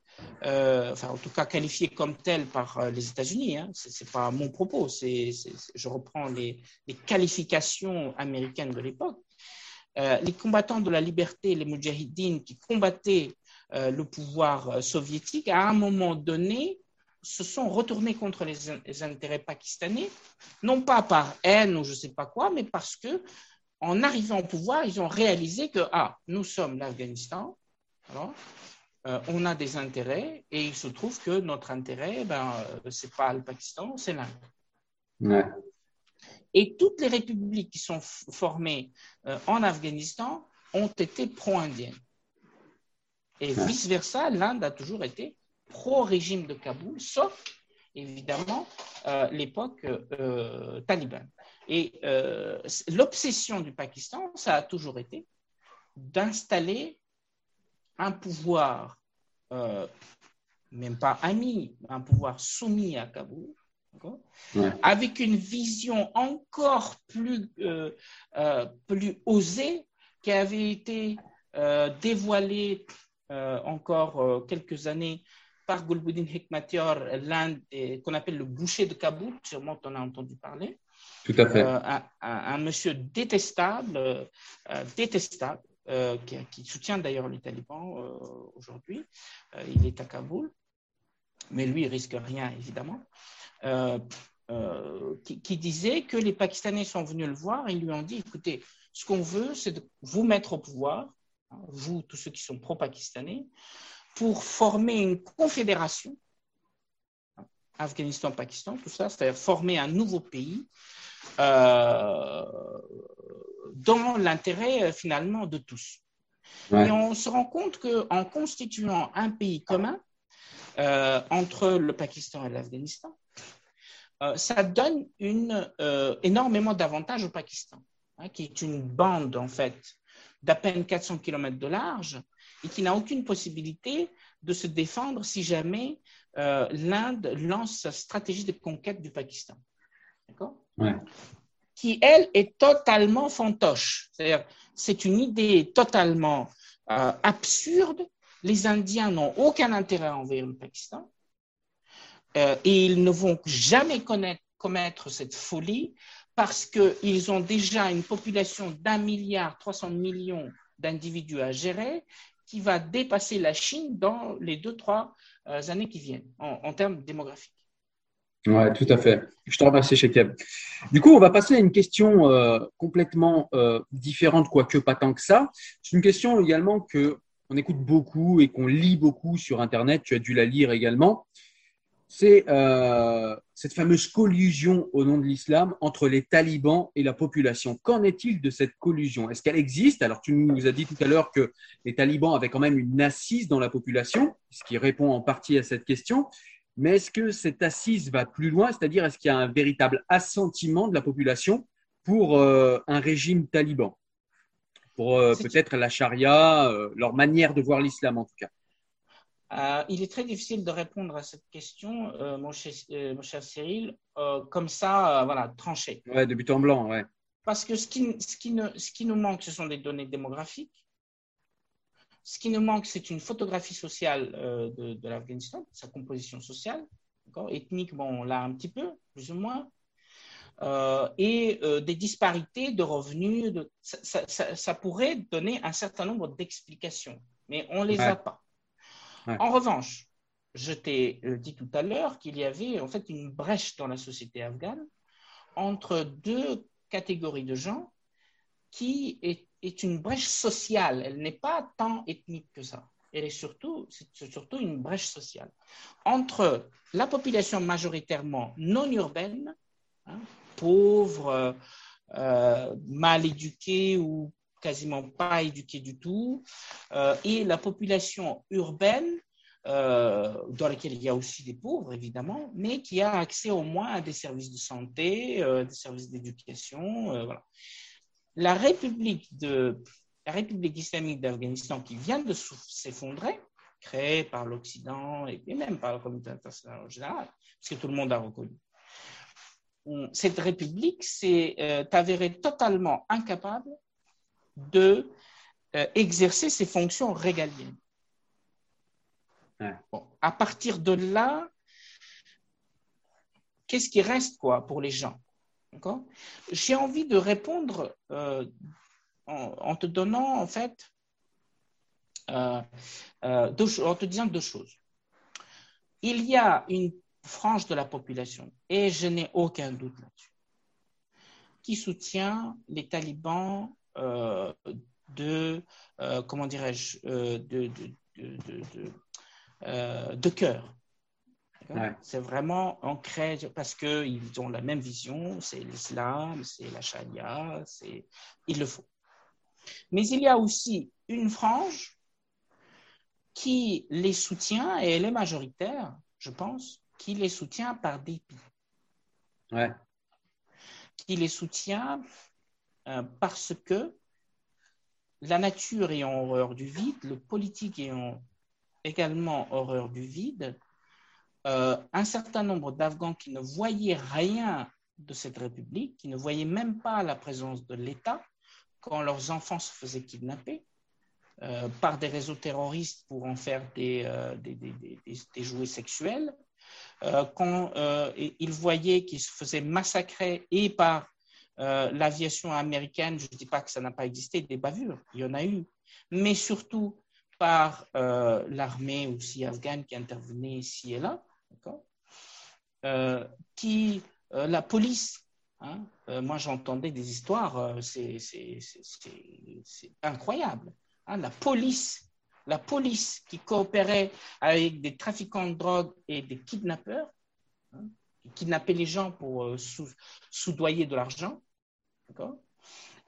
euh, enfin en tout cas qualifiés comme tels par euh, les États-Unis, hein, ce n'est pas mon propos, c'est, je reprends les, qualifications américaines de l'époque, euh, les combattants de la liberté, les mujahideen qui combattaient euh, le pouvoir euh, soviétique, à un moment donné, se sont retournés contre les, intérêts pakistanais, non pas par haine ou je ne sais pas quoi, mais parce que en arrivant au pouvoir, ils ont réalisé que ah, nous sommes l'Afghanistan, euh, on a des intérêts et il se trouve que notre intérêt, ben, c'est pas le Pakistan, c'est l'Inde. Et toutes les républiques qui sont formées en Afghanistan ont été pro-indiennes. Et vice-versa, l'Inde a toujours été pro-régime de Kaboul, sauf évidemment euh, l'époque euh, talibane. Et euh, l'obsession du Pakistan, ça a toujours été d'installer un pouvoir, même pas ami, un pouvoir soumis à Kaboul, avec une vision encore plus, plus osée qui avait été dévoilée euh, encore euh, quelques années par Gulbuddin Hekmatyar, l'un qu'on appelle le boucher de Kaboul, sûrement on a entendu parler. Tout à fait. Euh, un, monsieur détestable, détestable, qui, soutient d'ailleurs les talibans aujourd'hui. il est à Kaboul, mais lui, il risque rien, évidemment. Qui, qui, disait que les Pakistanais sont venus le voir et lui ont dit, écoutez, ce qu'on veut, c'est de vous mettre au pouvoir vous, tous ceux qui sont pro-pakistanais, pour former une confédération, Afghanistan-Pakistan, tout ça, c'est-à-dire former un nouveau pays euh, dans l'intérêt euh, finalement de tous. Et on se rend compte qu'en constituant un pays commun euh, entre le Pakistan et l'Afghanistan, ça donne une, énormément d'avantages au Pakistan, hein, qui est une bande en fait d'à peine 400 km de large et qui n'a aucune possibilité de se défendre si jamais euh, l'Inde lance sa stratégie de conquête du Pakistan. D'accord? Qui, elle, est totalement fantoche. C'est-à-dire, c'est une idée totalement euh, absurde. Les Indiens n'ont aucun intérêt à envahir le Pakistan. Euh, et ils ne vont jamais connaître, commettre cette folie parce qu'ils ont déjà une population d'un milliard 300 millions d'individus à gérer qui va dépasser la Chine dans les deux, trois euh, années qui viennent en, termes démographiques. Oui, tout à fait. Je te remercie, Shekeb. Du coup, on va passer à une question euh, complètement euh, différente, quoique pas tant que ça. C'est une question également que on écoute beaucoup et qu'on lit beaucoup sur Internet. Tu as dû la lire également c'est euh, cette fameuse collusion au nom de l'islam entre les talibans et la population. Qu'en est-il de cette collusion? Est-ce qu'elle existe? Alors, tu nous as dit tout à l'heure que les talibans avaient quand même une assise dans la population, ce qui répond en partie à cette question. Mais est-ce que cette assise va plus loin? C'est-à-dire, est-ce qu'il y a un véritable assentiment de la population pour euh, un régime taliban? Pour euh, peut-être la charia, leur manière de voir l'islam en tout cas euh, il est très difficile de répondre à cette question, mon, cher, mon, cher, Cyril, comme ça, voilà, tranché. Ouais, de but en blanc, ouais. Parce que ce qui, ce, qui ne, ce qui nous manque, ce sont des données démographiques. Ce qui nous manque, c'est une photographie sociale de, de l'Afghanistan, sa composition sociale. Ethnique, bon, on l'a un petit peu, plus ou moins. Euh, et euh, des disparités de revenus. De, ça, ça, ça, pourrait donner un certain nombre d'explications, mais on ne les a pas. En revanche, je t'ai euh, dit tout à l'heure qu'il y avait en fait une brèche dans la société afghane entre deux catégories de gens qui est, une brèche sociale. Elle n'est pas tant ethnique que ça. Elle est surtout, c'est surtout une brèche sociale entre la population majoritairement non urbaine, hein, pauvres, euh, mal éduqués ou quasiment pas éduqués du tout, euh, et la population urbaine, euh, dans laquelle il y a aussi des pauvres, évidemment, mais qui a accès au moins à des services de santé, euh, des services d'éducation. La République, de, la République islamique d'Afghanistan, qui vient de s'effondrer, créée par l'Occident et, même par la communauté internationale en général, parce que tout le monde a reconnu, cette république s'est avérée totalement incapable de euh, exercer ses fonctions régaliennes. Ouais. Bon, à partir de là, qu'est-ce qui reste quoi pour les gens? J'ai envie de répondre euh, en, en, te donnant en fait, euh, deux, en te disant deux choses. Il y a une frange de la population, et je n'ai aucun doute là-dessus, qui soutient les talibans euh, de, euh, comment dirais-je, euh, de, de, de, de, de cœur. C'est vraiment ancré parce qu'ils ont la même vision, c'est l'islam, c'est la charia, il le faut. Mais il y a aussi une frange qui les soutient, et elle est majoritaire, je pense, qui les soutient par dépit. Ouais. Qui les soutient euh, parce que la nature ayant horreur du vide, le politique ayant également horreur du vide, euh, un certain nombre d'Afghans qui ne voyaient rien de cette République, qui ne voyaient même pas la présence de l'État quand leurs enfants se faisaient kidnapper euh, par des réseaux terroristes pour en faire des, euh, jouets sexuels, euh, quand euh, ils voyaient qu'ils se faisaient massacrer et par euh, l'aviation américaine, je ne dis pas que ça n'a pas existé, des bavures, il y en a eu, mais surtout par l'armée aussi afghane qui intervenait ici et là, qui, la police, hein, moi j'entendais des histoires, c'est incroyable, hein, la police la police qui coopérait avec des trafiquants de drogue et des kidnappeurs, hein, qui kidnappaient les gens pour euh, sou soudoyer de l'argent.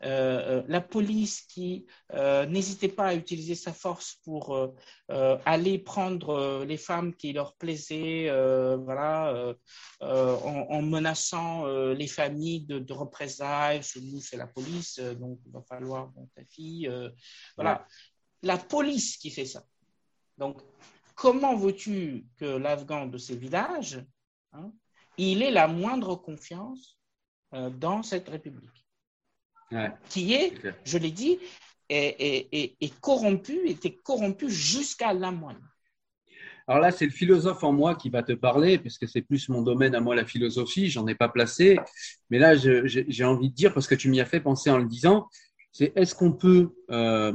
Euh, la police qui euh, n'hésitait pas à utiliser sa force pour euh, euh aller prendre les femmes qui leur plaisaient, voilà, en, en, menaçant les familles de, de représailles. Chez nous, c'est la police, donc il va falloir bon, ta fille. voilà la police qui fait ça. Donc, comment veux-tu que l'Afghan de ces villages, hein, il ait la moindre confiance euh, dans cette République ouais. Qui est, je l'ai dit, est, est, est, corrompu, était corrompu jusqu'à la moindre. Alors là, c'est le philosophe en moi qui va te parler, puisque c'est plus mon domaine à moi, la philosophie, j'en ai pas placé. Mais là, j'ai envie de dire, parce que tu m'y as fait penser en le disant, c'est est-ce qu'on peut euh,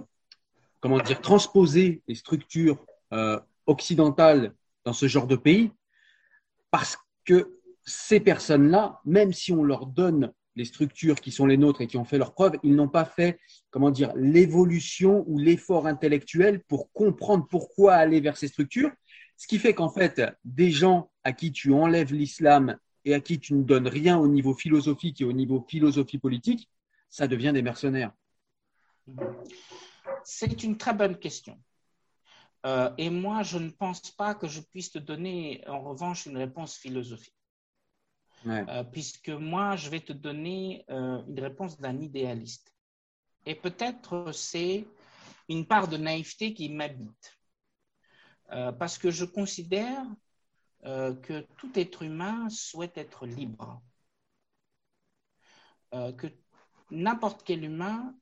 comment dire, transposer les structures euh, occidentales dans ce genre de pays, parce que ces personnes-là, même si on leur donne les structures qui sont les nôtres et qui ont fait leurs preuves, ils n'ont pas fait, comment dire, l'évolution ou l'effort intellectuel pour comprendre pourquoi aller vers ces structures. Ce qui fait qu'en fait, des gens à qui tu enlèves l'islam et à qui tu ne donnes rien au niveau philosophique et au niveau philosophie politique, ça devient des mercenaires. C'est une très bonne question. Euh, et moi, je ne pense pas que je puisse te donner, en revanche, une réponse philosophique. Euh, puisque moi, je vais te donner euh, une réponse d'un idéaliste. et peut-être c'est une part de naïveté qui m'habite. Euh, parce que je considère que tout être humain souhaite être libre. Que n'importe quel humain,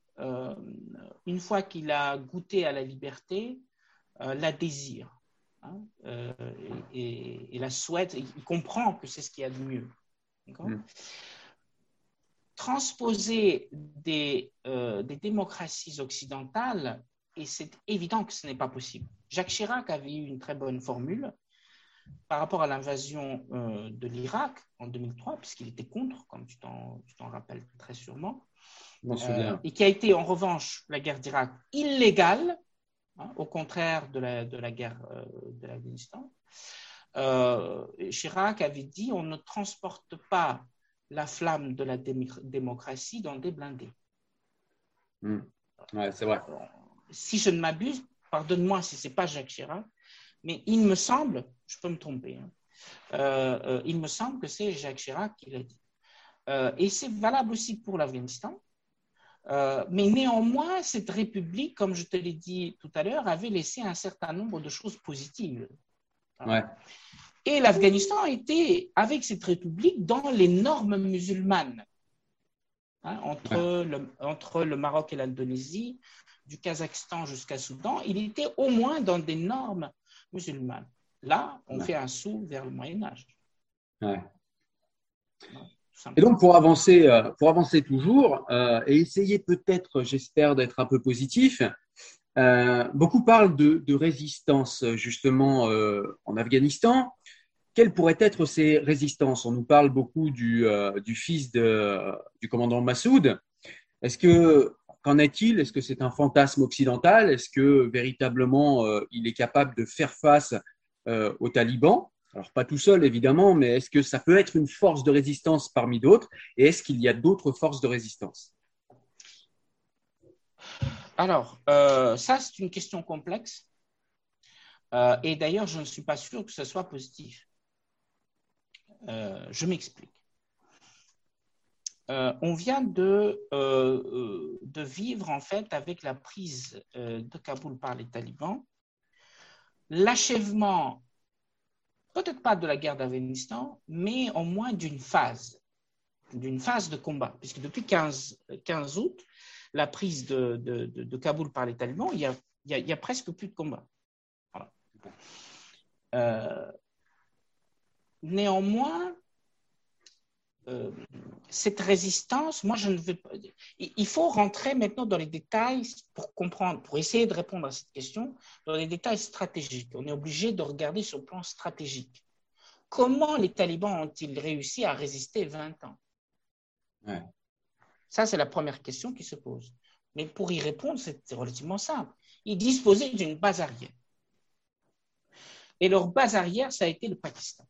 une fois qu'il a goûté à la liberté, la désire hein, et, la souhaite, il comprend que c'est ce qu'il y a de mieux. Mm. Transposer des, des démocraties occidentales et c'est évident que ce n'est pas possible. Jacques Chirac avait eu une très bonne formule par rapport à l'invasion euh, de l'Irak en 2003, puisqu'il était contre, comme tu t'en rappelles très sûrement, euh, et qui a été en revanche la guerre d'Irak illégale, hein, au contraire de la, de la guerre euh, de l'Afghanistan. Chirac avait dit on ne transporte pas la flamme de la démocratie dans des blindés. Hmm. Ouais, c'est vrai si je ne m'abuse, pardonne-moi si ce n'est pas Jacques Chirac, mais il me semble, je peux me tromper, hein, euh, euh, il me semble que c'est Jacques Chirac qui l'a dit. Euh, et c'est valable aussi pour l'Afghanistan. mais néanmoins, cette république, comme je te l'ai dit tout à l'heure, avait laissé un certain nombre de choses positives. Et l'Afghanistan était, avec cette république, dans les normes musulmanes. Hein, entre, le, entre le Maroc et l'Indonésie, du Kazakhstan jusqu'à Soudan, il était au moins dans des normes musulmanes. Là, on fait un saut vers le Moyen Âge. Et donc, pour avancer, euh, pour avancer toujours euh, et essayer peut-être, j'espère, d'être un peu positif, euh, beaucoup parlent de, résistance justement en Afghanistan. Quelles pourraient être ces résistances? On nous parle beaucoup du, du fils du commandant Massoud. Est-ce que Qu'en est-il? Est-ce que c'est un fantasme occidental? Est-ce que véritablement euh, il est capable de faire face euh, aux talibans? Alors pas tout seul évidemment, mais est-ce que ça peut être une force de résistance parmi d'autres? Et est-ce qu'il y a d'autres forces de résistance? Alors, euh, ça c'est une question complexe. et d'ailleurs, je ne suis pas sûr que ce soit positif. je m'explique. Euh, on vient de, euh, euh, de, vivre en fait avec la prise de Kaboul par les talibans, l'achèvement, peut-être pas de la guerre d'Afghanistan, mais au moins d'une phase, d'une phase de combat, puisque depuis 15, 15 août, la prise de, de, Kaboul par les talibans, il y a, a, presque plus de combat. néanmoins, euh, cette résistance, moi, je ne veux pas. Il faut rentrer maintenant dans les détails pour comprendre, pour essayer de répondre à cette question, dans les détails stratégiques. On est obligé de regarder sur le plan stratégique. Comment les talibans ont-ils réussi à résister 20 ans? Ça, c'est la première question qui se pose. Mais pour y répondre, c'est relativement simple. Ils disposaient d'une base arrière. Et leur base arrière, ça a été le Pakistan.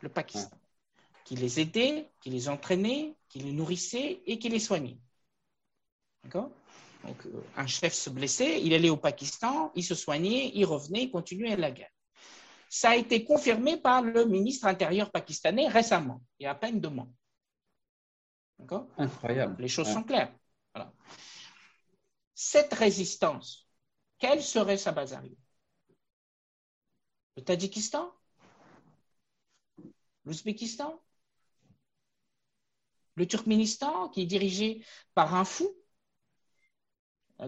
Le Pakistan qui les aidait, qui les entraînait, qui les nourrissait et qui les soignait. D'accord? Donc, euh, un chef se blessait, il allait au Pakistan, il se soignait, il revenait, il continuait la guerre. Ça a été confirmé par le ministre intérieur pakistanais récemment, il y a à peine deux mois. D'accord? Incroyable. Les choses sont claires. Cette résistance, quelle serait sa base arrière Le Tadjikistan? L'Ouzbékistan? Le Turkménistan, qui est dirigé par un fou,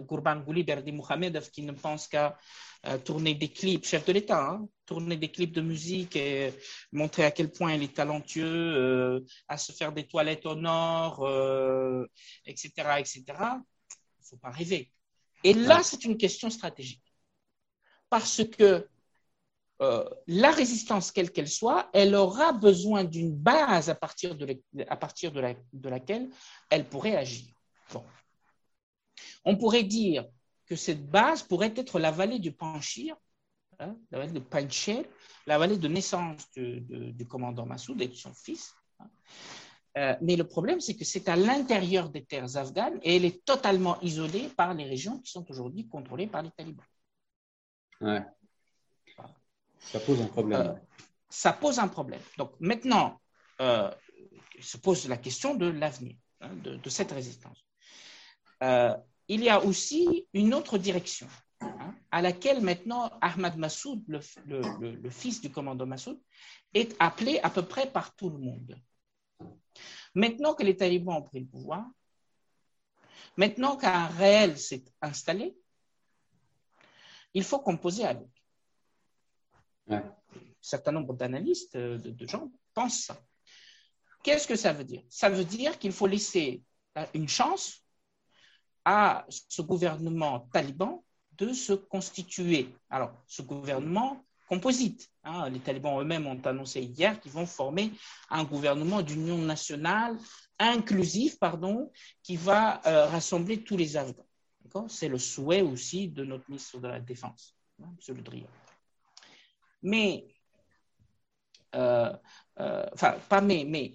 Gourban Gouli Berdi Mohamedov, qui ne pense qu'à euh, tourner des clips, chef de l'État, hein, tourner des clips de musique et montrer à quel point il est talentueux, euh, à se faire des toilettes au nord, etc., euh, etc. Il ne faut pas rêver. Et là, c'est une question stratégique. Parce que euh, la résistance, quelle qu'elle soit, elle aura besoin d'une base à partir, de, à partir de, de, laquelle elle pourrait agir. Bon. On pourrait dire que cette base pourrait être la vallée du Panchir, hein, la vallée de Panchir, la vallée de naissance du commandant Massoud et de son fils. Hein. Euh, mais le problème, c'est que c'est à l'intérieur des terres afghanes et elle est totalement isolée par les régions qui sont aujourd'hui contrôlées par les talibans. Ouais. Ça pose un problème. Euh, ça pose un problème. Donc maintenant, euh, se pose la question de l'avenir hein, de, cette résistance. Il y a aussi une autre direction hein, à laquelle maintenant Ahmad Massoud, le, le, fils du commandant Massoud, est appelé à peu près par tout le monde. Maintenant que les talibans ont pris le pouvoir, maintenant qu'un réel s'est installé, il faut composer avec. Un certain nombre d'analystes, de, de, gens, pensent ça. Qu'est-ce que ça veut dire? Ça veut dire qu'il faut laisser une chance à ce gouvernement taliban de se constituer. Alors, ce gouvernement composite. Hein, les talibans eux-mêmes ont annoncé hier qu'ils vont former un gouvernement d'union nationale inclusif, pardon, qui va euh, rassembler tous les Afghans. C'est le souhait aussi de notre ministre de la Défense, hein, M. Le Drian. Mais, euh, euh, enfin, pas mais, mais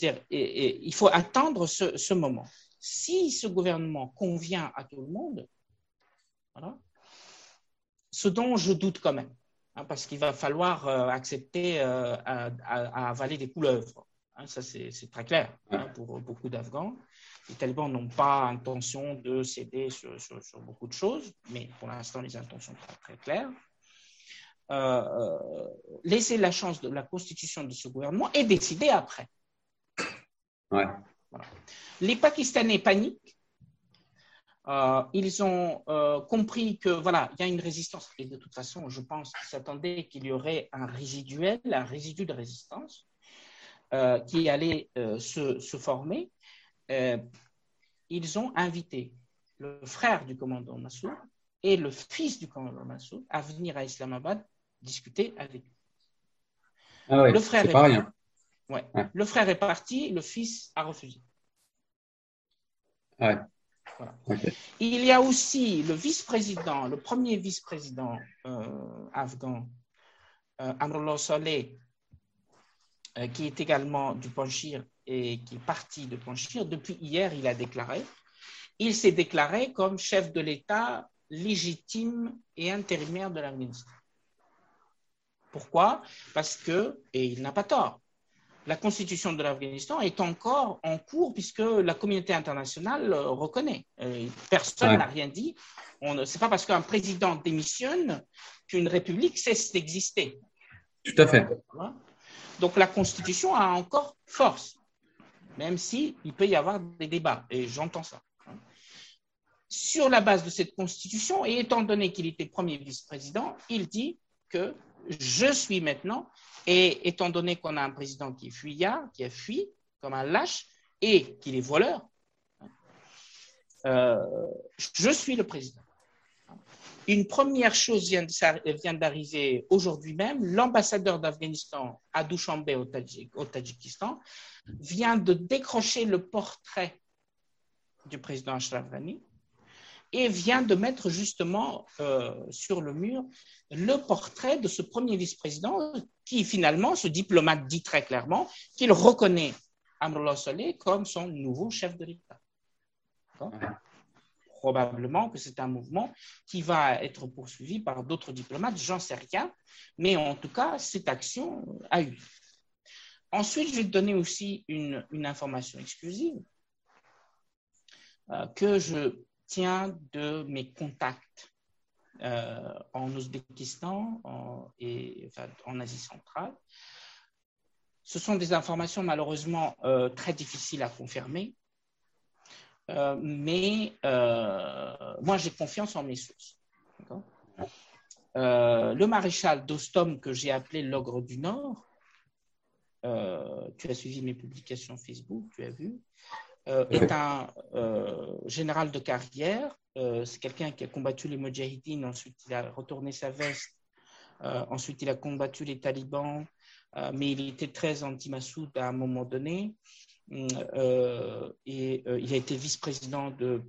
dire, il faut attendre ce, moment. Si ce gouvernement convient à tout le monde, voilà, ce dont je doute quand même, Hein, parce qu'il va falloir euh, accepter euh, à, avaler des couleuvres. Hein, ça, c'est très clair hein, pour beaucoup d'Afghans. Les talibans n'ont pas intention de céder sur, beaucoup de choses, mais pour l'instant, les intentions sont très, très claires. Euh, laisser la chance de la constitution de ce gouvernement et décider après. Les Pakistanais paniquent euh, ils ont euh, compris que voilà, il y a une résistance. Et de toute façon, je pense qu'ils s'attendaient qu'il y aurait un résiduel, un résidu de résistance euh, qui allait se, se, former. ils ont invité le frère du commandant Massoud et le fils du commandant Massoud à venir à Islamabad discuter avec lui. Ah le frère est, pas rien. Ouais. Le frère est parti, le fils a refusé. Ouais. Il y a aussi le vice-président, le premier vice-président euh, afghan, euh, Amrullah Saleh, euh, qui est également du Panchir et qui est parti de Panchir. Depuis hier, il a déclaré. Il s'est déclaré comme chef de l'État légitime et intérimaire de l'Afghanistan. Pourquoi? Parce que, et il n'a pas tort, la constitution de l'Afghanistan est encore en cours puisque la communauté internationale reconnaît. Euh, personne n'a rien dit. Ce n'est pas parce qu'un président démissionne qu'une république cesse d'exister. Tout à fait. Donc la constitution a encore force, même s'il il peut y avoir des débats, et j'entends ça. Sur la base de cette constitution, et étant donné qu'il était premier vice-président, il dit que je suis maintenant et étant donné qu'on a un président qui est fuyard, qui a fui comme un lâche et qu'il est voleur, euh, je suis le président. Une première chose vient d'arriver aujourd'hui même. L'ambassadeur d'Afghanistan à Dushanbe au, Tadjikistan vient de décrocher le portrait du président Ashraf Ghani et vient de mettre justement euh, sur le mur le portrait de ce premier vice-président qui finalement, ce diplomate dit très clairement qu'il reconnaît Amrullah Saleh comme son nouveau chef de l'État. Probablement que c'est un mouvement qui va être poursuivi par d'autres diplomates, j'en sais rien, mais en tout cas, cette action a eu. Ensuite, je vais te donner aussi une, information exclusive euh, que je tiens de mes contacts euh, en Ouzbékistan et en Asie centrale. Ce sont des informations malheureusement euh, très difficiles à confirmer, euh, mais moi j'ai confiance en mes sources. le maréchal d'Ostom que j'ai appelé l'ogre du Nord, tu as suivi mes publications Facebook, tu as vu, est un général de carrière. Euh, c'est quelqu'un qui a combattu les Mujahideen, ensuite il a retourné sa veste, euh, ensuite il a combattu les talibans, euh, mais il était très anti-Massoud à un moment donné. et il a été vice-président de,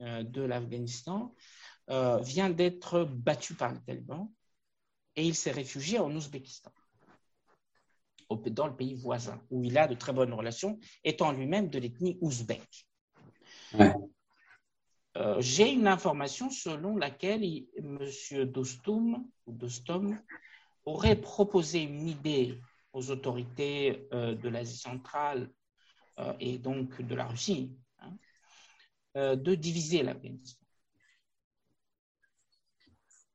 de l'Afghanistan, vient d'être battu par les talibans et il s'est réfugié en Ouzbékistan, dans le pays voisin, où il a de très bonnes relations, étant lui-même de l'ethnie ouzbek. Euh, j'ai une information selon laquelle M. Dostum, Dostum aurait proposé une idée aux autorités euh, de l'Asie centrale euh, et donc de la Russie, hein, de diviser l'Afghanistan.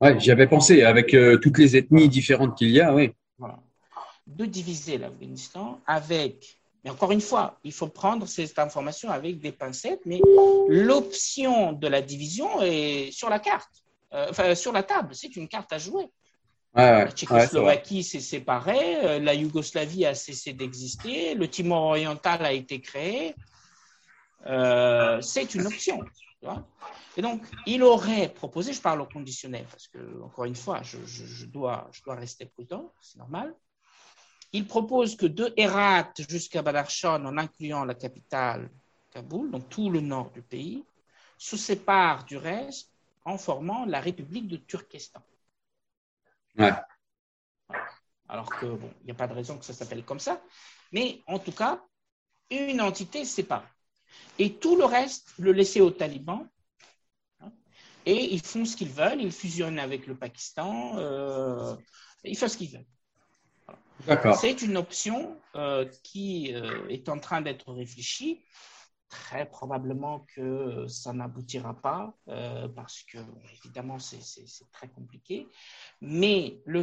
Oui, j'y avais pensé, avec toutes les ethnies différentes qu'il y a, oui. De diviser l'Afghanistan avec, mais encore une fois, il faut prendre cette information avec des pincettes, mais l'option de la division est sur la carte, enfin sur la table, c'est une carte à jouer la Tchécoslovaquie s'est séparée, euh, la Yougoslavie a cessé d'exister, le Timor oriental a été créé. Euh, c'est une option. et donc, il aurait proposé, je parle au conditionnel, parce que, encore une fois, je, dois, je dois rester prudent, c'est normal. Il propose que de Herat jusqu'à Badarchan, en incluant la capitale Kaboul, donc tout le nord du pays, se séparent du reste en formant la République de Turkestan. Alors que, bon, il n'y a pas de raison que ça s'appelle comme ça. Mais en tout cas, une entité séparée. Et tout le reste, le laisser aux talibans. Hein, et ils font ce qu'ils veulent. Ils fusionnent avec le Pakistan. Euh, ils font ce qu'ils veulent. C'est une option euh, qui euh, est en train d'être réfléchie très probablement que ça n'aboutira pas euh, parce que, évidemment, c'est très compliqué. Mais le,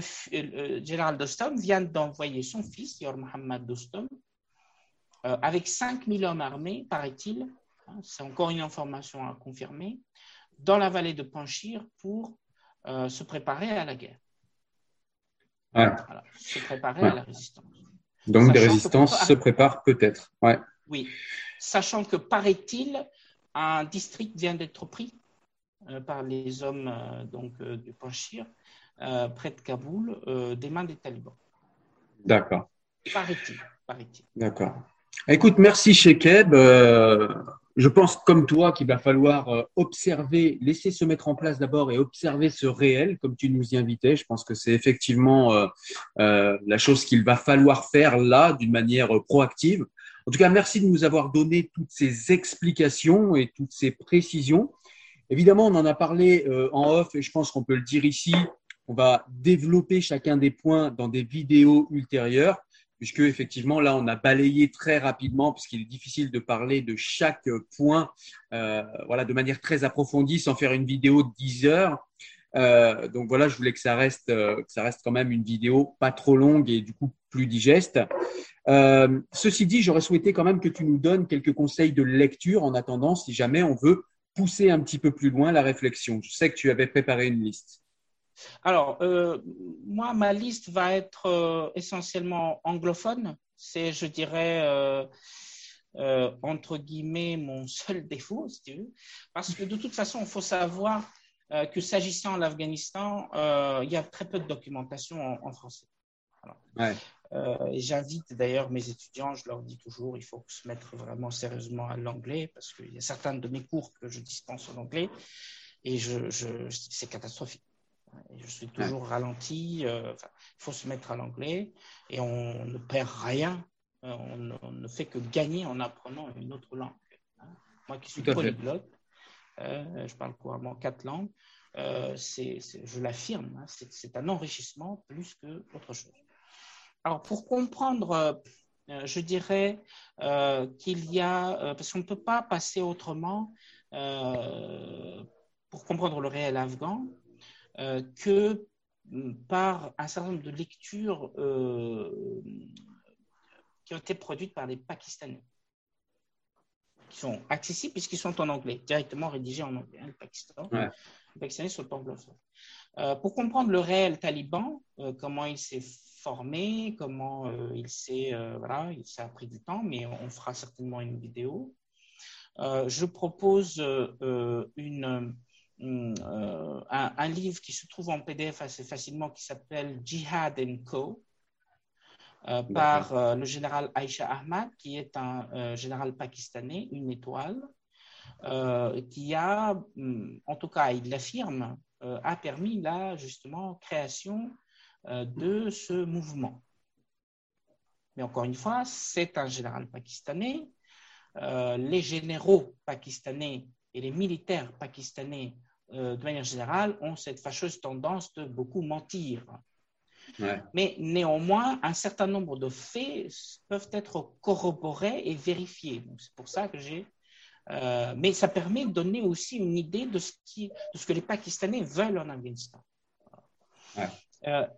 général Dostum vient d'envoyer son fils, Yor Mohammad Dostum, avec 5000 hommes armés, paraît-il, hein, c'est encore une information à confirmer, dans la vallée de Panchir pour se préparer à la guerre. Se préparer à la résistance. Donc des résistances se préparent peut-être. Ouais. Oui, sachant que, paraît-il, un district vient d'être pris euh, par les hommes euh, donc, euh, du Panchir, près de Kaboul, des mains des talibans. D'accord. Paraît-il. D'accord. Écoute, merci Shekeb. Je pense comme toi qu'il va falloir observer, laisser se mettre en place d'abord et observer ce réel, comme tu nous y invitais. Je pense que c'est effectivement la chose qu'il va falloir faire là d'une manière proactive. En tout cas, merci de nous avoir donné toutes ces explications et toutes ces précisions. Évidemment, on en a parlé euh, en off et je pense qu'on peut le dire ici. On va développer chacun des points dans des vidéos ultérieures, puisque effectivement, là, on a balayé très rapidement, puisqu'il est difficile de parler de chaque point euh, de manière très approfondie sans faire une vidéo de 10 heures. Euh, donc voilà, je voulais que ça reste, que ça reste quand même une vidéo pas trop longue et du coup plus digeste. Euh, ceci dit, j'aurais souhaité quand même que tu nous donnes quelques conseils de lecture en attendant, si jamais on veut pousser un petit peu plus loin la réflexion. Je sais que tu avais préparé une liste. Alors, euh, moi, ma liste va être euh, essentiellement anglophone. C'est, je dirais, entre guillemets, mon seul défaut, si tu veux. Parce que de toute façon, il faut savoir que s'agissant de l'Afghanistan, il y a très peu de documentation en, français. Ouais. Euh, et j'invite d'ailleurs mes étudiants, je leur dis toujours, il faut se mettre vraiment sérieusement à l'anglais parce qu'il y a certains de mes cours que je dispense en anglais et je, c'est catastrophique. Je suis toujours ralenti. Euh, il faut se mettre à l'anglais et on ne perd rien. Euh, on, ne fait que gagner en apprenant une autre langue. Hein. Moi qui suis polyglotte, je parle couramment quatre langues. c'est, je l'affirme, hein, c'est un enrichissement plus que autre chose. Alors, pour comprendre, euh, euh, je dirais euh, qu'il y a, parce qu'on ne peut pas passer autrement pour comprendre le réel afghan que par un certain nombre de lectures qui ont été produites par les Pakistanais, qui sont accessibles puisqu'ils sont en anglais, directement rédigés en anglais. Hein, le Pakistan, les Pakistanais sont anglophones. pour comprendre le réel taliban, comment il s'est formé, comment euh, il s'est, euh, voilà, il s'est pris du temps, mais on fera certainement une vidéo. Euh, je propose une, un, livre qui se trouve en PDF assez facilement qui s'appelle Jihad Co. par le général Aisha Ahmad, qui est un général pakistanais, une étoile, qui a, mm, en tout cas, il l'affirme, a permis la justement création euh, de ce mouvement. Mais encore une fois, c'est un général pakistanais. Euh, les généraux pakistanais et les militaires pakistanais, euh, de manière générale, ont cette fâcheuse tendance de beaucoup mentir. Mais néanmoins, un certain nombre de faits peuvent être corroborés et vérifiés. C'est pour ça que j'ai mais ça permet de donner aussi une idée de ce, qui, de ce que les Pakistanais veulent en Afghanistan.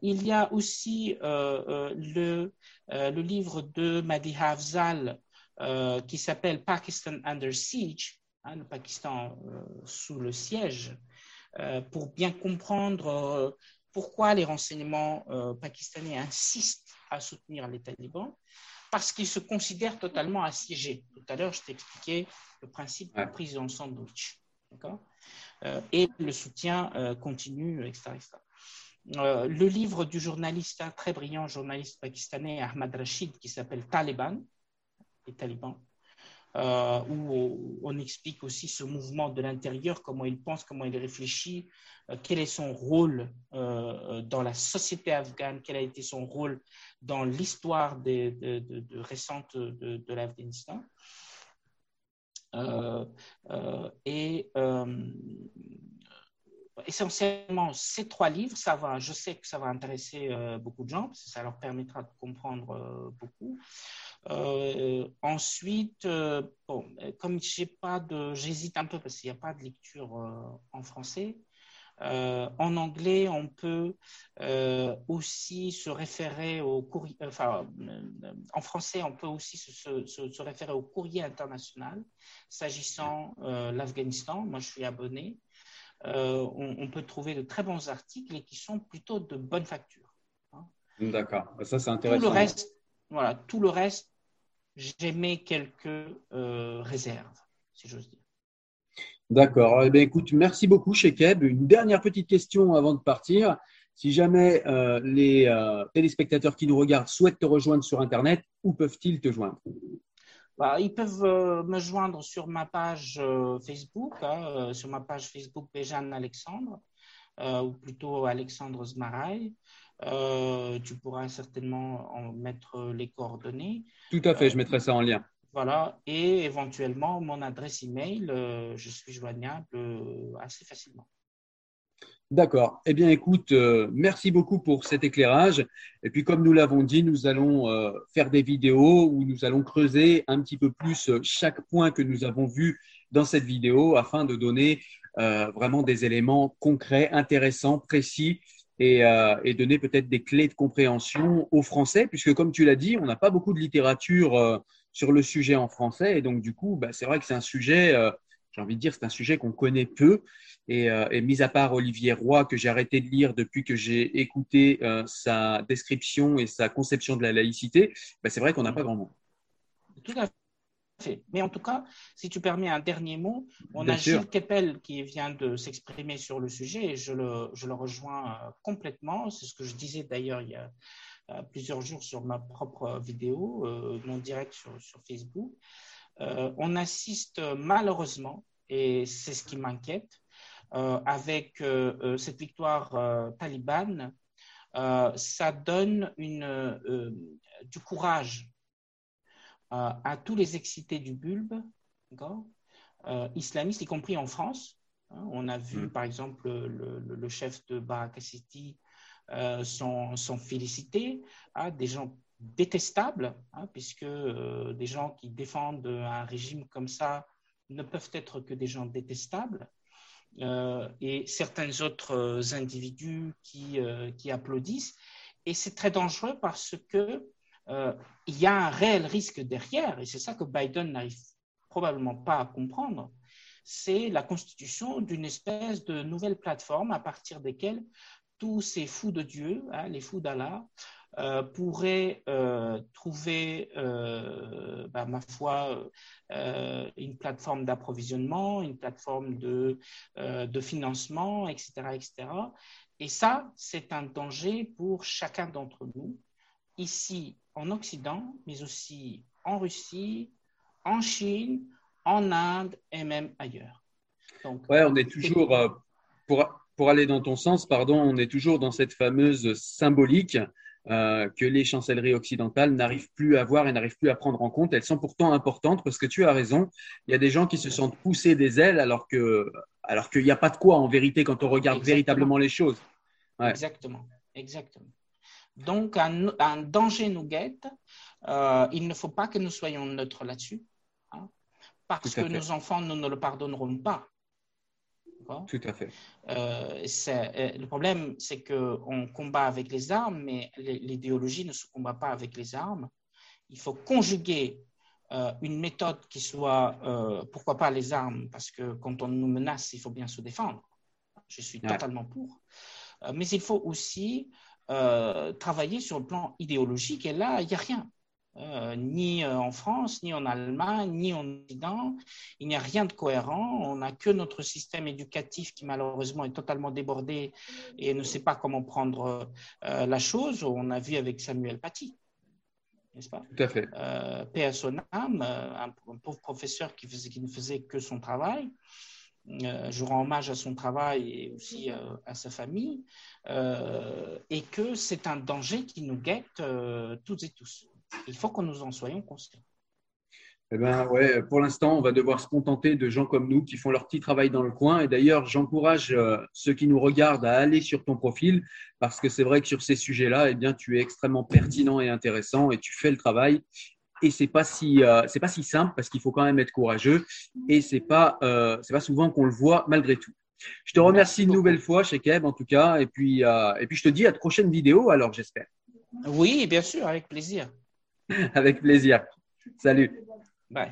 il y a aussi le, le livre de Madi Hafzal qui s'appelle Pakistan Under Siege, hein, le Pakistan sous le siège, pour bien comprendre pourquoi les renseignements pakistanais insistent à soutenir les talibans parce qu'ils se considèrent totalement assiégés. Tout à l'heure, je t'ai expliqué le principe de prison sandwich. Euh, et le soutien euh, continue, etc. Euh, le livre du journaliste, un très brillant journaliste pakistanais, Ahmad Rashid, qui s'appelle Taliban, les talibans, euh, où on explique aussi ce mouvement de l'intérieur, comment il pense, comment il réfléchit, euh, quel est son rôle euh, dans la société afghane, quel a été son rôle dans l'histoire récente de, de l'Afghanistan. et essentiellement, ces trois livres, ça va, je sais que ça va intéresser beaucoup de gens, parce que ça leur permettra de comprendre beaucoup. Euh, ensuite, euh, bon, comme j'ai pas de, j'hésite un peu parce qu'il n'y a pas de lecture euh, en français. en anglais, on peut aussi se référer au courrier. Enfin, en français, on peut aussi se, se, se référer au courrier international s'agissant l'Afghanistan. Moi, je suis abonné. On, on, peut trouver de très bons articles et qui sont plutôt de bonne facture. Hein. D'accord, ça c'est intéressant. Tout le reste, voilà, tout le reste, j'émets quelques euh, réserves, si j'ose dire. D'accord. Eh écoute, merci beaucoup, Shekeb. Une dernière petite question avant de partir. Si jamais euh, les euh, téléspectateurs qui nous regardent souhaitent te rejoindre sur Internet, où peuvent-ils te joindre? Bah, Ils peuvent me joindre sur ma page Facebook, hein, sur ma page Facebook Béjane Alexandre, ou plutôt Alexandre Zmaraï. Euh, tu pourras certainement en mettre les coordonnées. Tout à fait, je mettrai ça en lien. Voilà, et éventuellement mon adresse email, euh, je suis joignable euh, assez facilement. D'accord. Eh bien, écoute, merci beaucoup pour cet éclairage. Et puis, comme nous l'avons dit, nous allons faire des vidéos où nous allons creuser un petit peu plus chaque point que nous avons vu dans cette vidéo afin de donner vraiment des éléments concrets, intéressants, précis euh, et, donner peut-être des clés de compréhension aux Français, puisque comme tu l'as dit, on n'a pas beaucoup de littérature euh, sur le sujet en français, et donc du coup, bah, c'est vrai que c'est un sujet, euh, j'ai envie de dire, c'est un sujet qu'on connaît peu, et, mis à part Olivier Roy, que j'ai arrêté de lire depuis que j'ai écouté sa description et sa conception de la laïcité, bah, c'est vrai qu'on n'a pas grand monde. Tout à mais en tout cas, si tu permets un dernier mot, on a Gilles Keppel qui vient de s'exprimer sur le sujet et je le, je le rejoins euh, complètement. C'est ce que je disais d'ailleurs il y a euh, plusieurs jours sur ma propre vidéo, euh, non direct sur, sur Facebook. on assiste malheureusement, et c'est ce qui m'inquiète, avec cette victoire talibane, ça donne une, du courage à, tous les excités du bulbe euh, islamistes, y compris en France. Hein. on a vu, mm. par exemple, le, chef de Baraka City euh, sont, félicités, hein, des gens détestables, hein, puisque euh, des gens qui défendent un régime comme ça ne peuvent être que des gens détestables. et certains autres individus qui, qui applaudissent. Et c'est très dangereux parce que euh, il y a un réel risque derrière, et c'est ça que Biden n'arrive probablement pas à comprendre, c'est la constitution d'une espèce de nouvelle plateforme à partir desquelles tous ces fous de Dieu, hein, les fous d'Allah, euh, pourraient euh, trouver, bah, ma foi, une plateforme d'approvisionnement, une plateforme de, de financement, etc., etc. Et ça, c'est un danger pour chacun d'entre nous, ici en Occident, mais aussi en Russie, en Chine, en Inde et même ailleurs. Donc, ouais, on est toujours, euh, pour, pour aller dans ton sens, pardon, on est toujours dans cette fameuse symbolique euh, que les chancelleries occidentales n'arrivent plus à voir et n'arrivent plus à prendre en compte. Elles sont pourtant importantes parce que tu as raison. Il y a des gens qui se sentent poussés des ailes alors que alors qu'il n'y a pas de quoi en vérité quand on regarde véritablement les choses. Exactement, exactement. Donc, un, danger nous guette. Euh, il ne faut pas que nous soyons neutres là-dessus. Hein. parce que nos enfants ne nous le pardonneront pas. Tout à fait. Euh, euh, le problème, c'est qu'on combat avec les armes, mais l'idéologie ne se combat pas avec les armes. Il faut conjuguer euh, une méthode qui soit, pourquoi pas les armes, parce que quand on nous menace, il faut bien se défendre. Je suis totalement pour. mais il faut aussi travailler sur le plan idéologique, et là, il n'y a rien. Euh, ni euh, en France, ni en Allemagne, ni en Occident. Il n'y a rien de cohérent. On n'a que notre système éducatif qui malheureusement est totalement débordé et ne sait pas comment prendre euh, la chose. On a vu avec Samuel Paty. N'est-ce pas? Tout à fait. Paix un, pauvre professeur qui, faisait, qui ne faisait que son travail. Je rends hommage à son travail et aussi à sa famille, et que c'est un danger qui nous guette toutes et tous. Il faut que nous en soyons conscients. Eh ben ouais, pour l'instant, on va devoir se contenter de gens comme nous qui font leur petit travail dans le coin. Et d'ailleurs, j'encourage euh, ceux qui nous regardent à aller sur ton profil parce que c'est vrai que sur ces sujets-là, eh tu es extrêmement pertinent et intéressant et tu fais le travail. Et c'est pas si euh, c'est pas si simple parce qu'il faut quand même être courageux et c'est pas euh, c'est pas souvent qu'on le voit malgré tout. Je te remercie une nouvelle fois, Keb en tout cas, et puis et puis je te dis à de prochaines vidéos alors j'espère. Oui, bien sûr, avec plaisir. Avec plaisir. Salut. Bye.